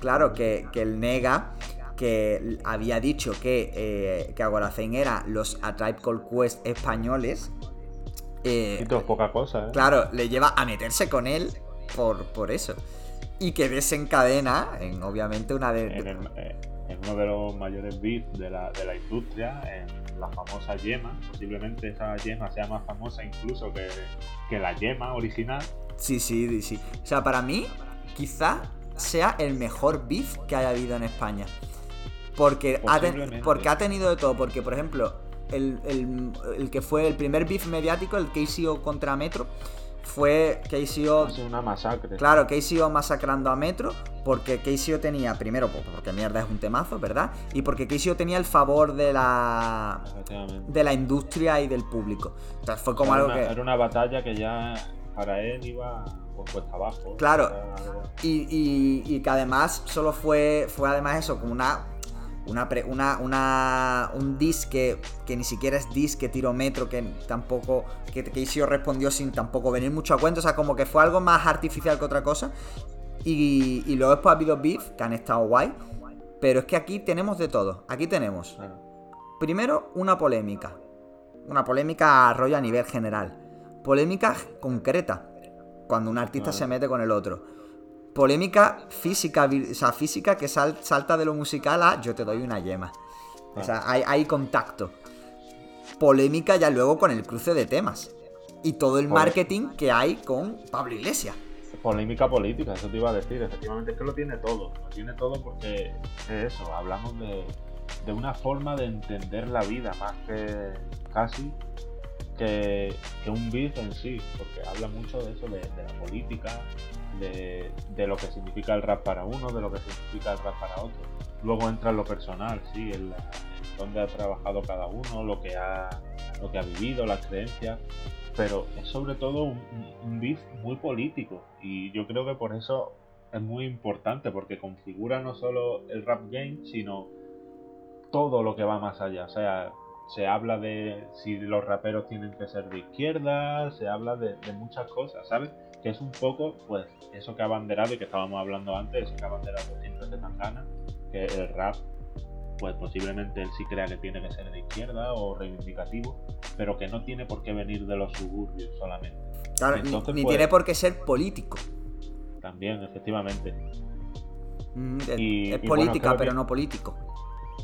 Claro, que, que el Nega que había dicho que, eh, que era los A Tribe Called Quest españoles. Eh, y poca cosa, ¿eh? Claro, le lleva a meterse con él por, por eso. Y que desencadena en, obviamente, una de. En, eh, uno de los mayores beats de la, de la industria, en la famosa yema. Posiblemente esa yema sea más famosa incluso que, que la yema original. Sí, sí, sí. O sea, para mí, quizá sea el mejor beef que haya habido en España. Porque ha, porque ha tenido de todo. Porque, por ejemplo, el, que fue el primer beef mediático, el KCO contra Metro, fue KCO. una masacre. Claro, KCO masacrando a Metro. Porque KCO tenía, primero, porque mierda es un temazo, ¿verdad? Y porque KCO tenía el favor de la. de la industria y del público. Entonces fue como algo que. Era una batalla que ya para él iba por cuesta abajo. Claro. Y, y, que además solo fue. Fue además eso, como una una, una, una, un disque que ni siquiera es disque tiro metro, que tampoco, que, que respondió sin tampoco venir mucho a cuento, o sea, como que fue algo más artificial que otra cosa. Y, y luego después ha habido beef, que han estado guay, pero es que aquí tenemos de todo. Aquí tenemos, primero, una polémica. Una polémica rollo a nivel general. Polémica concreta, cuando un artista se mete con el otro polémica física, o sea, física que salta de lo musical a yo te doy una yema. O sea, hay, contacto. Polémica ya luego con el cruce de temas. Y todo el marketing que hay con Pablo Iglesias. Polémica política, eso te iba a decir. Efectivamente es que lo tiene todo. Lo tiene todo porque es eso, hablamos de, de una forma de entender la vida más que casi que, un beat en sí, porque habla mucho de eso, de, de la política, de, lo que significa el rap para uno, de lo que significa el rap para otro. Luego entra lo personal, sí, en, donde ha trabajado cada uno, lo que ha, lo que ha vivido, las creencias, pero es sobre todo un, un beef muy político y yo creo que por eso es muy importante porque configura no solo el rap game, sino todo lo que va más allá. O sea, se habla de si los raperos tienen que ser de izquierda, se habla de, de muchas cosas, ¿sabes? que es un poco, pues, eso que ha abanderado y que estábamos hablando antes, eso que ha abanderado siempre de Tangana, que el rap, pues posiblemente él sí crea que tiene que ser de izquierda o reivindicativo, pero que no tiene por qué venir de los suburbios solamente. Claro, ni, pues, tiene por qué ser político. También, efectivamente. Mm, es, política, pero no político.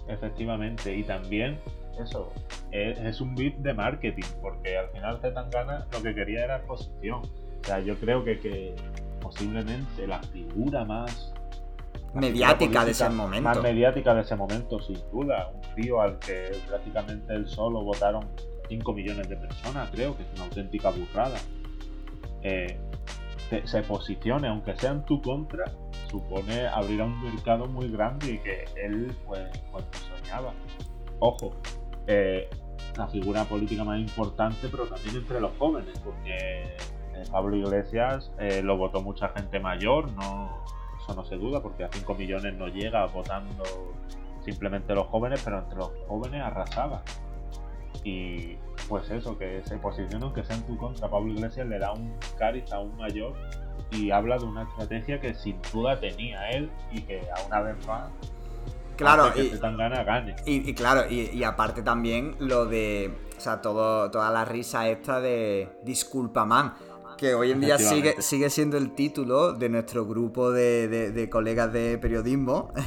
Efectivamente, y también eso, es, un bit de marketing, porque al final Zetangana lo que quería era exposición o sea, yo creo que, posiblemente la figura más mediática de ese momento. Más mediática de ese momento, sin duda. Un tío al que prácticamente él solo votaron 5 millones de personas, creo que es una auténtica burrada. Eh, se posicione, aunque sea en tu contra, supone abrir a un mercado muy grande y que él pues, pues soñaba. Ojo, eh, la figura política más importante, pero también entre los jóvenes, porque eh, Pablo Iglesias eh, lo votó mucha gente mayor, no, eso no se duda, porque a 5 millones no llega votando simplemente los jóvenes, pero entre los jóvenes arrasaba. Y pues eso, que se posiciona aunque sea en tu contra, Pablo Iglesias le da un cariz aún mayor y habla de una estrategia que sin duda tenía él y que a una vez más claro y, tan gana, gane. Y, claro y, aparte también lo de o sea todo toda la risa esta de disculpa man que hoy en día sigue, sigue siendo el título de nuestro grupo de, colegas de periodismo.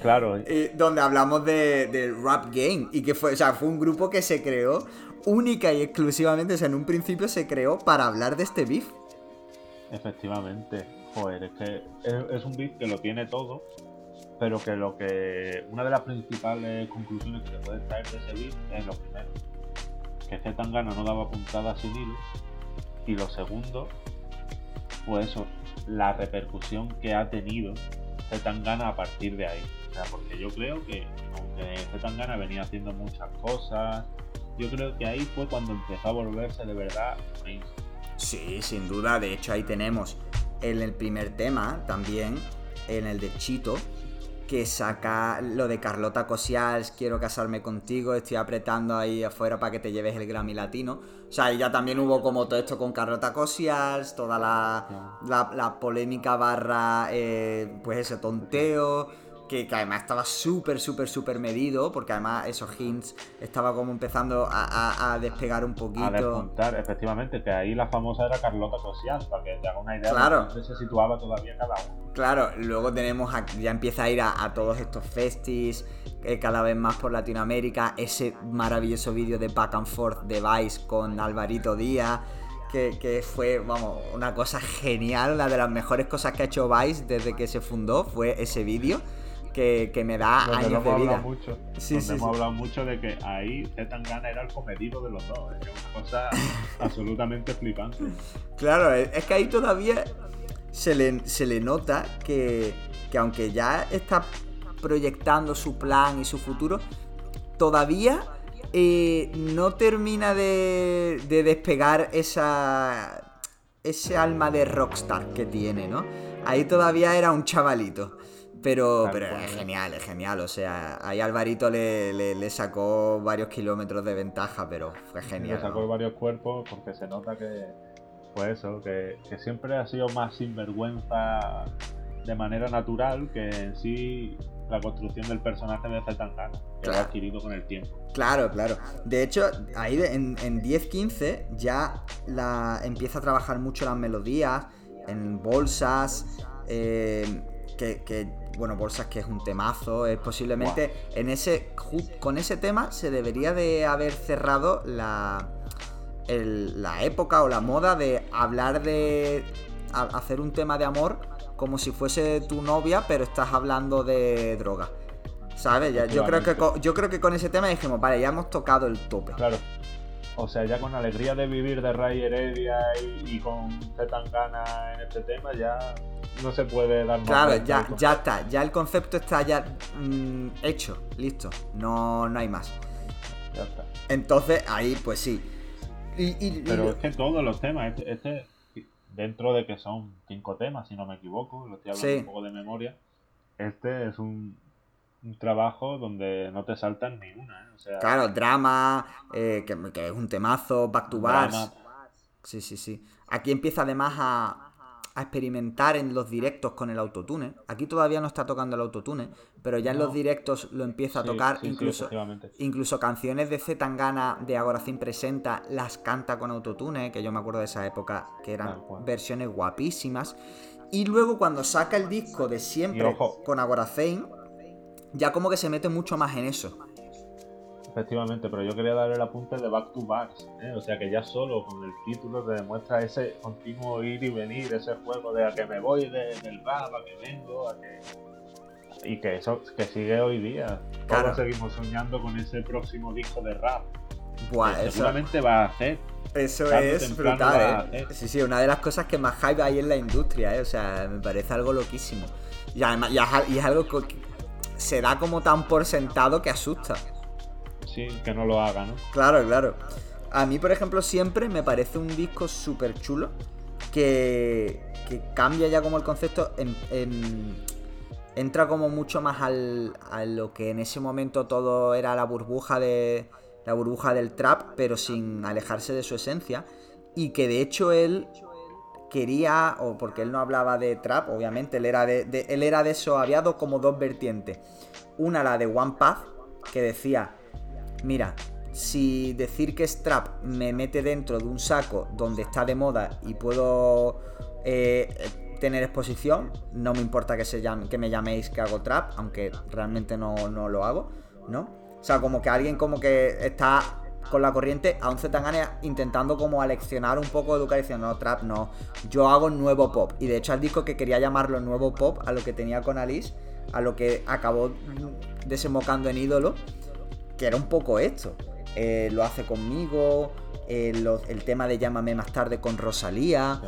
Claro. donde hablamos de, Rap Game. Y que fue, o sea, fue un grupo que se creó única y exclusivamente, o sea, en un principio se creó para hablar de este beef. Efectivamente. Joder, es que es, un beef que lo tiene todo, pero que lo que. Una de las principales conclusiones que se puede traer de ese beef es lo primero. Que Zetangana no daba puntadas sin hilo y lo segundo, pues eso, la repercusión que ha tenido Zetangana a partir de ahí. O sea, porque yo creo que, aunque Zetangana venía haciendo muchas cosas, yo creo que ahí fue cuando empezó a volverse de verdad Sí, sin duda. De hecho, ahí tenemos en el primer tema también, en el de Chito, que saca lo de Carlota Cosials, quiero casarme contigo, estoy apretando ahí afuera para que te lleves el Grammy Latino. O sea, y ya también hubo como todo esto con Carlota Cosials, toda la, la, polémica barra, eh, pues ese tonteo que, además estaba súper, súper, súper medido, porque además esos hints estaba como empezando a, despegar un poquito. A efectivamente, que ahí la famosa era Carlota Cosias, para que te haga una idea de dónde se situaba todavía cada uno. Claro, luego tenemos, ya empieza a ir a, todos estos festis, eh, cada vez más por Latinoamérica, ese maravilloso vídeo de back and forth de Vice con Alvarito Díaz. Que, que, fue, vamos, una cosa genial, una de las mejores cosas que ha hecho Vice desde que se fundó fue ese vídeo que, me da años de vida. Mucho, sí, sí, hemos hablado mucho de que ahí Zetangana era el comedido de los dos. Es una cosa absolutamente flipante. Claro, es que ahí todavía se le, se le nota que, que aunque ya está proyectando su plan y su futuro, todavía eh, no termina de, de, despegar esa, ese alma de rockstar que tiene, ¿no? Ahí todavía era un chavalito. Pero, pero es genial, es genial. O sea, ahí Alvarito le, le, sacó varios kilómetros de ventaja, pero fue genial. Le sacó varios cuerpos porque se nota que fue eso, que, siempre ha sido más sinvergüenza de manera natural que en sí la construcción del personaje de Zetangana, que lo ha adquirido con el tiempo. Claro, claro. De hecho, ahí en, en 10-15 ya la, empieza a trabajar mucho las melodías, en bolsas, eh, que, que bueno, Bolsas que es un temazo, es posiblemente en ese con ese tema se debería de haber cerrado la la época o la moda de hablar de hacer un tema de amor como si fuese tu novia, pero estás hablando de droga. ¿Sabes? yo creo que con, yo creo que con ese tema dijimos, vale, ya hemos tocado el tope. Claro. O sea, ya con alegría de vivir de Ray Heredia y, y con Zetangana en este tema, ya no se puede dar más. Claro, ya, ya está, ya el concepto está ya mm, hecho, listo, no, no hay más. Ya está. Entonces, ahí pues sí. Pero es que todos los temas, este, este, dentro de que son cinco temas, si no me equivoco, lo estoy hablando un poco de memoria, este es un, trabajo donde no te saltan ni una. ¿eh? claro, drama, eh, que, es un temazo, back to back. Sí, sí, sí. Aquí empieza además a, a experimentar en los directos con el autotune. Aquí todavía no está tocando el autotune, pero ya en los directos lo empieza a tocar. incluso, incluso canciones de Z Tangana de Agoracín Presenta las canta con autotune, que yo me acuerdo de esa época, que eran versiones guapísimas. Y luego cuando saca el disco de siempre con Agoracín, ya como que se mete mucho más en eso. Efectivamente, pero yo quería dar el apunte de Back to Back, ¿eh? o sea que ya solo con el título te demuestra ese continuo ir y venir, ese juego de a que me voy del rap, a que vengo, a que... Y que eso que sigue hoy día. Todos seguimos soñando con ese próximo disco de rap. seguramente va a hacer. Eso es brutal, ¿eh? Sí, sí, una de las cosas que más hype hay en la industria, ¿eh? O sea, me parece algo loquísimo. Y además, y es algo que se da como tan por sentado que asusta que no lo haga, ¿no? Claro, claro. A mí, por ejemplo, siempre me parece un disco súper chulo que, que, cambia ya como el concepto, entra como mucho más al, a lo que en ese momento todo era la burbuja de la burbuja del trap, pero sin alejarse de su esencia y que de hecho él quería o porque él no hablaba de trap, obviamente él era de, él era de eso, había dos como dos vertientes. Una la de One Path que decía mira, si decir que es trap me mete dentro de un saco donde está de moda y puedo eh, tener exposición, no me importa que, se llame, que me llaméis que hago trap, aunque realmente no, lo hago, ¿no? O sea, como que alguien como que está con la corriente a un Zetangana intentando como aleccionar un poco de educar diciendo, no, trap no, yo hago nuevo pop. Y de hecho al disco que quería llamarlo nuevo pop, a lo que tenía con Alice, a lo que acabó desembocando en ídolo, que era un poco esto. Eh, lo hace conmigo, eh, el tema de Llámame más tarde con Rosalía,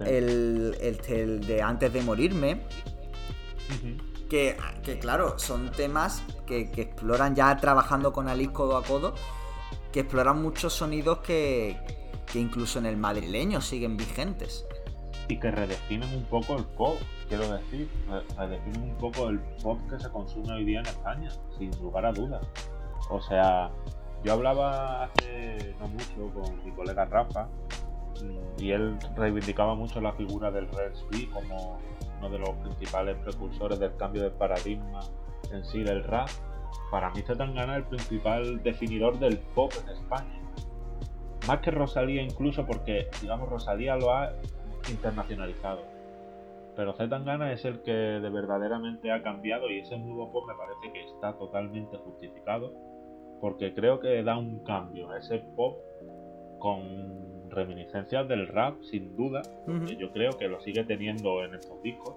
el, el, de Antes de morirme. Que, que claro, son temas que, que exploran ya trabajando con Alice codo a codo, que exploran muchos sonidos que, que incluso en el madrileño siguen vigentes. Y que redefinen un poco el pop, quiero decir, redefinen un poco el pop que se consume hoy día en España, sin lugar a dudas. O sea, yo hablaba hace no mucho con mi colega Rafa y él reivindicaba mucho la figura del Red B como uno de los principales precursores del cambio de paradigma en sí del rap. Para mí Zetangana es el principal definidor del pop en España. Más que Rosalía incluso porque, digamos, Rosalía lo ha internacionalizado. Pero Zetangana es el que de verdaderamente ha cambiado y ese nuevo pop me parece que está totalmente justificado porque creo que da un cambio a ese pop con reminiscencias del rap, sin duda, que yo creo que lo sigue teniendo en estos discos,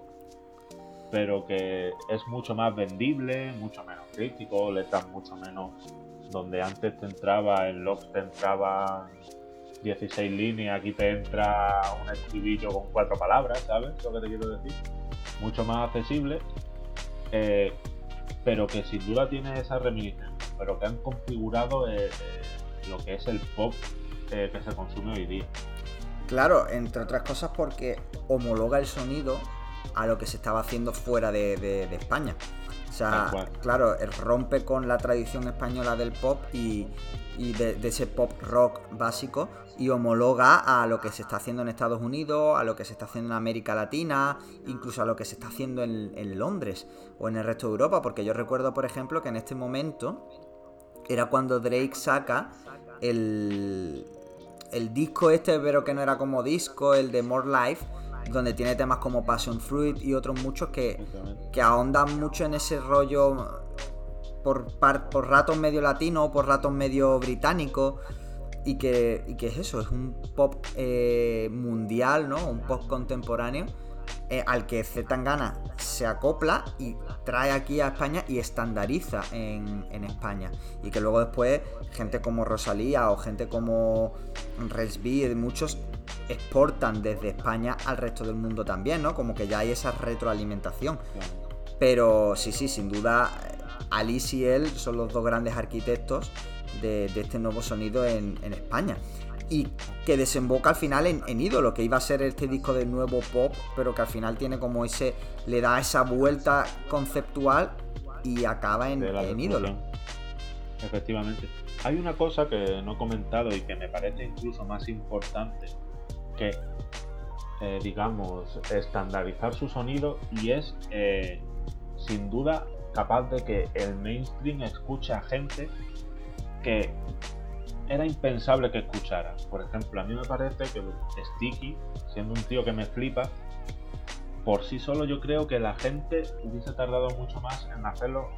pero que es mucho más vendible, mucho menos crítico, letras mucho menos donde antes te entraba en Love te entraba 16 líneas, aquí te entra un estribillo con cuatro palabras, ¿sabes lo que te quiero decir? Mucho más accesible, eh, pero que sin duda tiene esa reminiscencia pero que han configurado eh, eh, lo que es el pop que se consume hoy día. Claro, entre otras cosas porque homologa el sonido a lo que se estaba haciendo fuera de, España. O sea, claro, rompe con la tradición española del pop y, de, ese pop rock básico y homologa a lo que se está haciendo en Estados Unidos, a lo que se está haciendo en América Latina, incluso a lo que se está haciendo en, en Londres o en el resto de Europa. Porque yo recuerdo, por ejemplo, que en este momento era cuando Drake saca el, el disco este, pero que no era como disco, el de More Life, donde tiene temas como Passion Fruit y otros muchos que, que ahondan mucho en ese rollo por, por ratos medio latino, por ratos medio británico. Y que, y que es eso, es un pop eh, mundial, ¿no? Un pop contemporáneo eh, al que Zetangana se acopla y trae aquí a España y estandariza en, España. Y que luego después gente como Rosalía o gente como Resby, muchos exportan desde España al resto del mundo también, ¿no? Como que ya hay esa retroalimentación. Pero sí, sí, sin duda, Alice y él son los dos grandes arquitectos de, este nuevo sonido en España y que desemboca al final en, ídolo, que iba a ser este disco de nuevo pop, pero que al final tiene como ese, le da esa vuelta conceptual y acaba en, ídolo. Efectivamente. Hay una cosa que no he comentado y que me parece incluso más importante que, eh, digamos, estandarizar su sonido y es, eh, sin duda, capaz de que el mainstream escuche a gente que era impensable que escuchara. Por ejemplo, a mí me parece que Sticky, siendo un tío que me flipa, por sí solo yo creo que la gente hubiese tardado mucho más en hacerlo,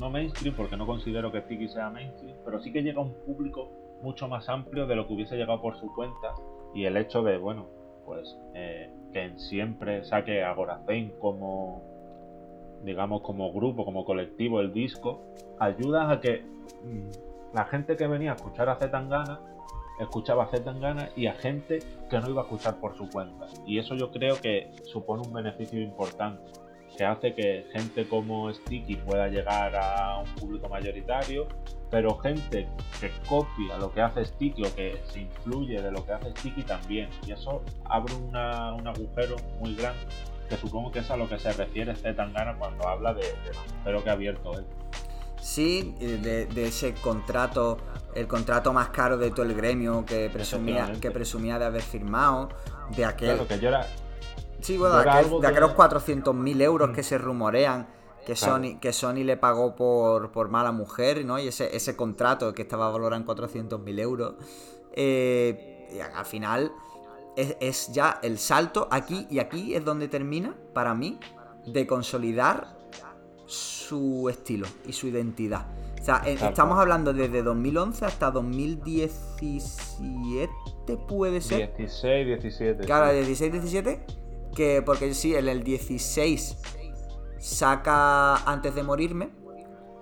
no mainstream, porque no considero que Sticky sea mainstream, pero sí que llega a un público mucho más amplio de lo que hubiese llegado por su cuenta. Y el hecho de, bueno, pues eh, que siempre saque a Gorazain como, digamos, como grupo, como colectivo el disco, ayuda a que mm, la gente que venía a escuchar a Zetangana escuchaba a Zetangana y a gente que no iba a escuchar por su cuenta. Y eso yo creo que supone un beneficio importante, que hace que gente como Sticky pueda llegar a un público mayoritario, pero gente que copia lo que hace Sticky o que se influye de lo que hace Sticky también. Y eso abre un agujero muy grande, que supongo que es a lo que se refiere Zetangana cuando habla de, del agujero que ha abierto él. Sí, de, ese contrato, el contrato más caro de todo el gremio que presumía, que presumía de haber firmado, de aquel... que yo era... Sí, bueno, de, aquellos 400.000 euros que mm. se rumorean que, Sony, que Sony le pagó por, por mala mujer, ¿no? Y ese, ese contrato que estaba valorado en 400.000 euros. Eh, al final es, es, ya el salto aquí y aquí es donde termina, para mí, de consolidar su estilo y su identidad. O sea, estamos hablando desde 2011 hasta 2017, puede ser. 16, 17. Claro, 16, 17. Que porque sí, en el 16 saca antes de morirme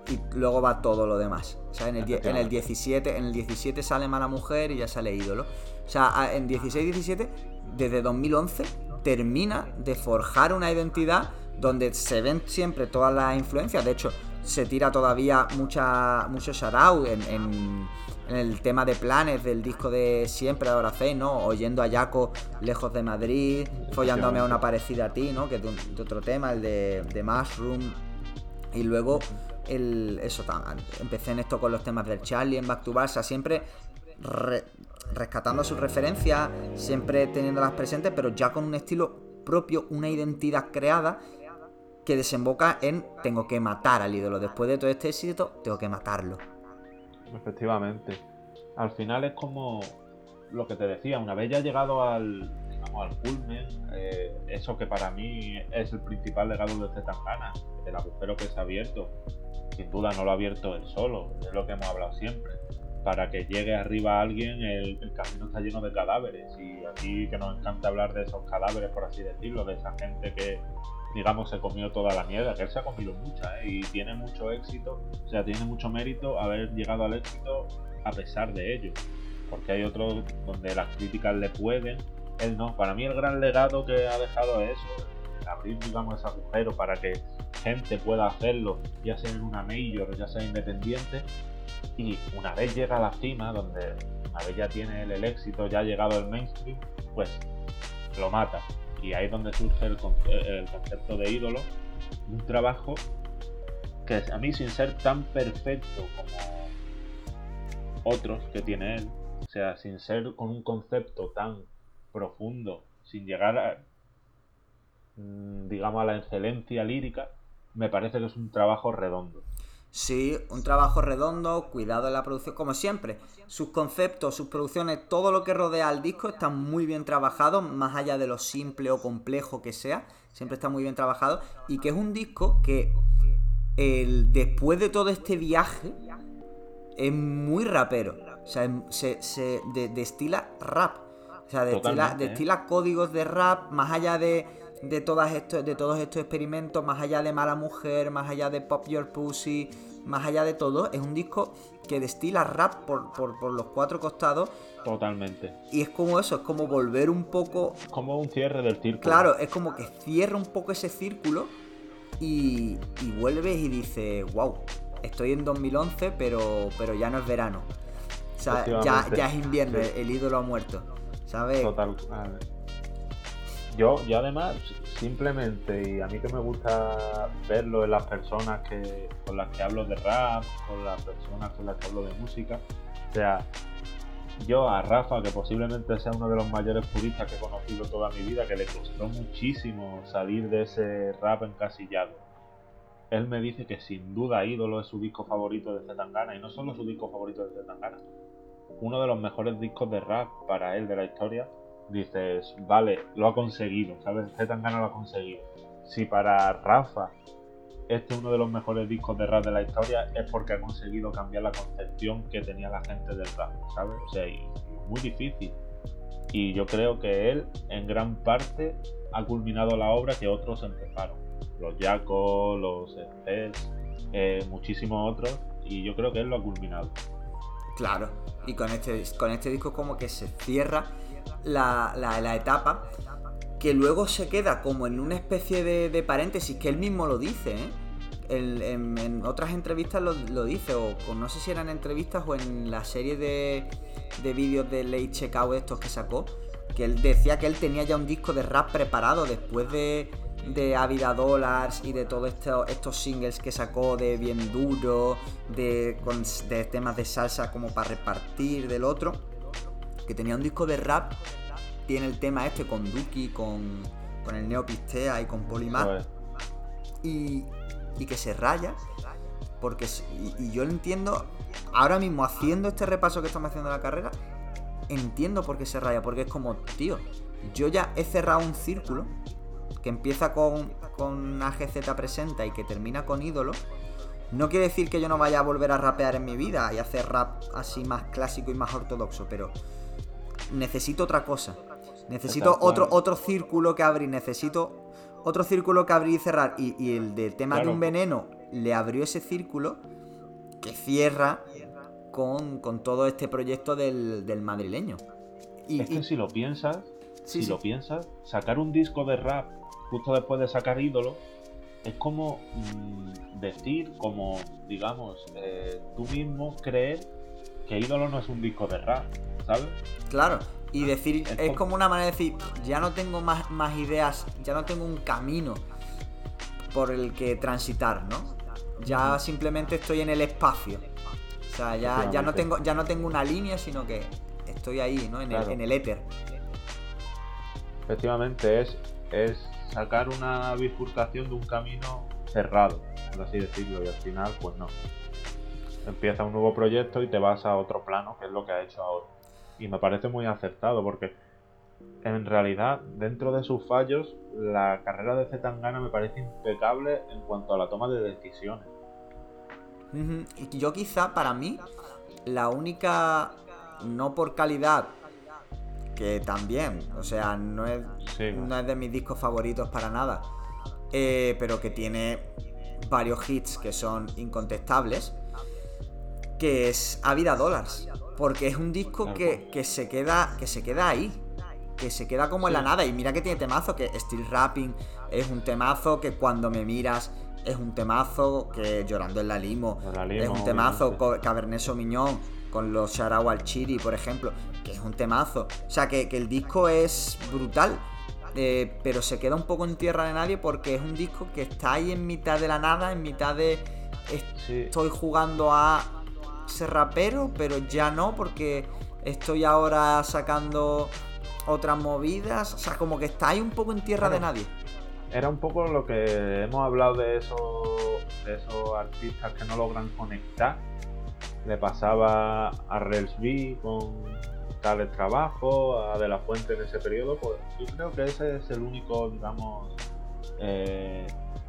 y luego va todo lo demás. O sea, en el, en el 17, en el 17 sale mala mujer y ya sale ídolo. O sea, en 16, 17, desde 2011 termina de forjar una identidad donde se ven siempre todas las influencias. De hecho, se tira todavía mucha, mucho shout en, en, el tema de planes del disco de siempre, ahora fe, ¿no? Oyendo a Jaco lejos de Madrid, follándome a una parecida a ti, ¿no? Que es de, otro tema, el de, de Mushroom. Y luego, el, eso, empecé en esto con los temas del Charlie en Back to Barça, siempre rescatando sus referencias, siempre teniéndolas presentes, pero ya con un estilo propio, una identidad creada que desemboca en tengo que matar al ídolo. Después de todo este éxito, tengo que matarlo. Efectivamente. Al final es como lo que te decía, una vez ya llegado al, digamos, al culmen, eh, eso que para mí es el principal legado de Zetangana, el agujero que se ha abierto. Sin duda no lo ha abierto él solo, es lo que hemos hablado siempre. Para que llegue arriba alguien, el, camino está lleno de cadáveres. Y aquí que nos encanta hablar de esos cadáveres, por así decirlo, de esa gente que, digamos, se comió toda la mierda, que él se ha comido mucha ¿eh? y tiene mucho éxito, o sea, tiene mucho mérito haber llegado al éxito a pesar de ello, porque hay otros donde las críticas le pueden, él no. Para mí el gran legado que ha dejado es eso, abrir, digamos, ese agujero para que gente pueda hacerlo, ya sea en una major, ya sea independiente, y una vez llega a la cima, donde una vez ya tiene el éxito, ya ha llegado el mainstream, pues lo mata y ahí es donde surge el, concepto de ídolo, un trabajo que a mí sin ser tan perfecto como otros que tiene él, o sea, sin ser con un concepto tan profundo, sin llegar a, mm, digamos, a la excelencia lírica, me parece que es un trabajo redondo. Sí, un trabajo redondo, cuidado en la producción, como siempre. Sus conceptos, sus producciones, todo lo que rodea al disco está muy bien trabajado, más allá de lo simple o complejo que sea, siempre está muy bien trabajado. Y que es un disco que el, después de todo este viaje es muy rapero. O sea, se, se destila rap. O sea, destila, ¿eh? destila códigos de rap, más allá de de, todas estos, de todos estos experimentos, más allá de Mala Mujer, más allá de Pop Your Pussy, más allá de todo, es un disco que destila rap por, los cuatro costados. Totalmente. Y es como eso, es como volver un poco... Como un cierre del círculo. Claro, es como que cierra un poco ese círculo y, y vuelves y dices, wow, estoy en 2011, pero, pero ya no es verano. O sea, ya, ya es invierno, el, ídolo ha muerto. ¿Sabes? Total. Yo, yo además, simplemente, y a mí que me gusta verlo en las personas que, con las que hablo de rap, con las personas con las que hablo de música, o sea, yo a Rafa, que posiblemente sea uno de los mayores puristas que he conocido toda mi vida, que le costó muchísimo salir de ese rap encasillado. Él me dice que sin duda Ídolo es su disco favorito de Zetangana, y no solo su disco favorito de Zetangana, uno de los mejores discos de rap para él de la historia dices, vale, lo ha conseguido, ¿sabes? Zetangana lo ha conseguido. Si para Rafa este es uno de los mejores discos de rap de la historia, es porque ha conseguido cambiar la concepción que tenía la gente del rap, ¿sabes? O sea, y, muy difícil. Y yo creo que él, en gran parte, ha culminado la obra que otros empezaron. Los Jaco, los Estes, eh, muchísimos otros, y yo creo que él lo ha culminado. Claro, y con este, con este disco como que se cierra la, la, etapa, que luego se queda como en una especie de, paréntesis, que él mismo lo dice, ¿eh? en, otras entrevistas lo, dice, o, no sé si eran entrevistas o en la serie de, de vídeos de Late Checkout estos que sacó, que él decía que él tenía ya un disco de rap preparado después de, de Avida Dollars y de todos estos singles que sacó de Bien Duro, de, de temas de salsa como para repartir del otro que tenía un disco de rap, tiene el tema este con Duki, con, con el Neopistea y con Polymath. Y, y que se raya, porque y, yo lo entiendo, ahora mismo haciendo este repaso que estamos haciendo de la carrera, entiendo por qué se raya, porque es como, tío, yo ya he cerrado un círculo que empieza con, con AGZ Presenta y que termina con Ídolo. No quiere decir que yo no vaya a volver a rapear en mi vida y hacer rap así más clásico y más ortodoxo, pero necesito otra cosa. Necesito otro, otro círculo que abrir, necesito otro círculo que abrir y cerrar. Y, el del tema de un veneno le abrió ese círculo que cierra con, todo este proyecto del, madrileño. Y, es que si lo piensas, si lo piensas, sacar un disco de rap justo después de sacar ídolo, es como mm, decir, como, digamos, eh, tú mismo creer que Ídolo no es un disco de rap, ¿sabes? Claro, y decir, es, como... una manera de decir, ya no tengo más, más ideas, ya no tengo un camino por el que transitar, ¿no? Ya simplemente estoy en el espacio. O sea, ya, ya, no tengo, ya no tengo una línea, sino que estoy ahí, ¿no? En, el, en el éter. Efectivamente, es, es sacar una bifurcación de un camino cerrado, por así decirlo, y al final, pues no. Empieza un nuevo proyecto y te vas a otro plano, que es lo que ha hecho ahora. Y me parece muy acertado, porque en realidad, dentro de sus fallos, la carrera de Zetangana me parece impecable en cuanto a la toma de decisiones. Yo quizá para mí, la única, no por calidad, que también, o sea, no es, no es de mis discos favoritos para nada, eh, pero que tiene varios hits que son incontestables, que es A Vida Dollars, porque es un disco que, que, se queda, que se queda ahí, que se queda como en la nada, y mira que tiene temazo, que Steel Rapping es un temazo, que cuando me miras es un temazo, que Llorando en la Limo, es un temazo, Cabernet Sauvignon con los Sharau al Chiri, por ejemplo, que es un temazo. O sea, que, el disco es brutal, eh, pero se queda un poco en tierra de nadie porque es un disco que está ahí en mitad de la nada, en mitad de... Estoy jugando a ser rapero, pero ya no, porque estoy ahora sacando otras movidas. O sea, como que está ahí un poco en tierra de nadie era un poco lo que hemos hablado de esos, esos artistas que no logran conectar. Le pasaba a Rels B con Tales Trabajo, a De La Fuente en ese periodo. Pues yo creo que ese es el único, digamos, eh,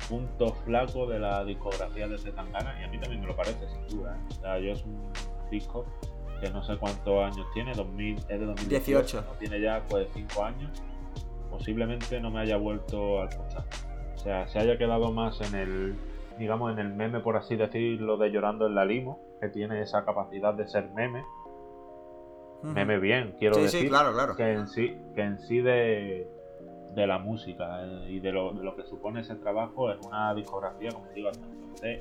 punto flaco de la discografía de Zetangana y a mí también me lo parece, sin duda. ¿eh? O sea, yo es un disco que no sé cuántos años tiene, 2000, es de 2018, tiene ya pues 5 años posiblemente no me haya vuelto a escuchar. O sea, se haya quedado más en el, digamos, en el meme, por así decirlo, de Llorando en la Limo, que tiene esa capacidad de ser meme. Meme bien, quiero decir. claro, claro. Que en sí, que en sí de, de la música eh, y de lo, que supone ese trabajo es una discografía, como digo,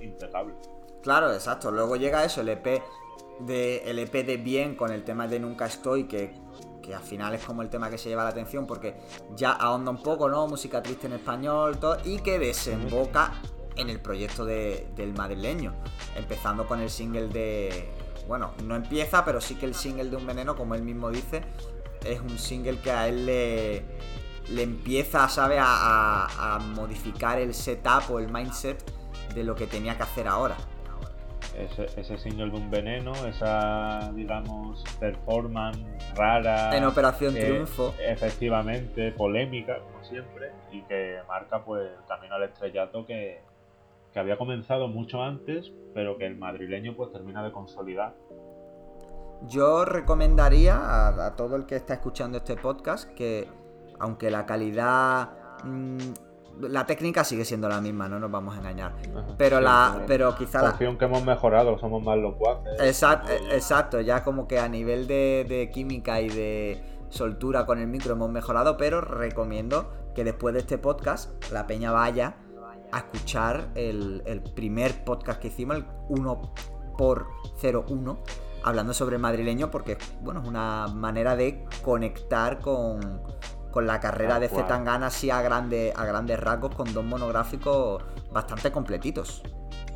impecable. Claro, exacto. Luego llega eso, el EP de, el EP de Bien con el tema de Nunca Estoy, que que al final es como el tema que se lleva la atención porque ya ahonda un poco, ¿no? Música triste en español, todo, y que desemboca en el proyecto del madrileño, empezando con el single de... Bueno, no empieza, pero sí que el single de Un Veneno, como él mismo dice, es un single que a él le, le empieza, ¿sabe?, a modificar el setup o el mindset de lo que tenía que hacer ahora ese, single de un veneno, esa, digamos, performance rara. En Operación eh, Triunfo. Efectivamente, polémica, como siempre, y que marca pues el camino al estrellato que, había comenzado mucho antes, pero que el madrileño pues termina de consolidar. Yo recomendaría a, a todo el que está escuchando este podcast que, aunque la calidad mm, la técnica sigue siendo la misma, no nos vamos a engañar. pero la, pero quizá la... que hemos mejorado, somos más locuaces. Exacto, exacto, ya como que a nivel de, química y de soltura con el micro hemos mejorado, pero recomiendo que después de este podcast la peña vaya a escuchar el, el primer podcast que hicimos, el 1 por 01 hablando sobre el madrileño, porque bueno, es una manera de conectar con con la carrera de Zetangana así a, grande, a grandes rasgos con dos monográficos bastante completitos.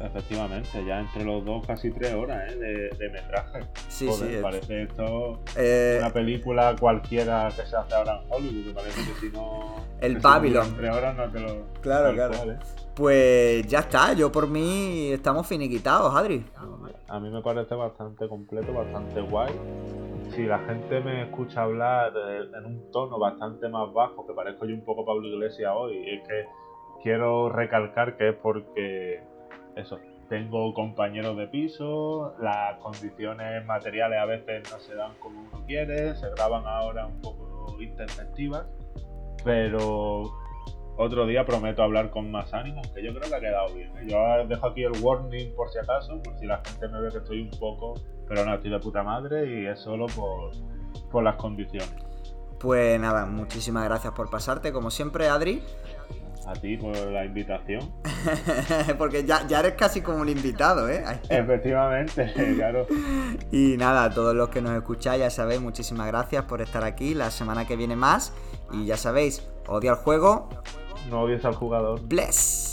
Efectivamente, ya entre los dos casi tres horas ¿eh? de, metraje. Sí, sí. Parece esto eh, una película cualquiera que se hace ahora en Hollywood, que parece que si no... El Babylon. Tres horas no te lo... Claro, claro. ¿eh? Pues ya está, yo por mí estamos finiquitados, Adri. A mí me parece bastante completo, bastante guay si la gente me escucha hablar en un tono bastante más bajo, que parezco yo un poco Pablo Iglesias hoy, es que quiero recalcar que es porque eso, tengo compañeros de piso, las condiciones materiales a veces no se dan como uno quiere, se graban ahora un poco intempestivas, pero otro día prometo hablar con más ánimo, que yo creo que ha quedado bien. ¿eh? Yo dejo aquí el warning por si acaso, por si la gente me ve que estoy un poco, pero no, estoy de puta madre y es solo por, por las condiciones. Pues nada, muchísimas gracias por pasarte, como siempre, Adri. A ti por la invitación. Porque ya, ya eres casi como un invitado, ¿eh? Efectivamente, claro. Y nada, a todos los que nos escucháis, ya sabéis, muchísimas gracias por estar aquí. La semana que viene más. Y ya sabéis, odio al juego. No odies al jugador. Bless.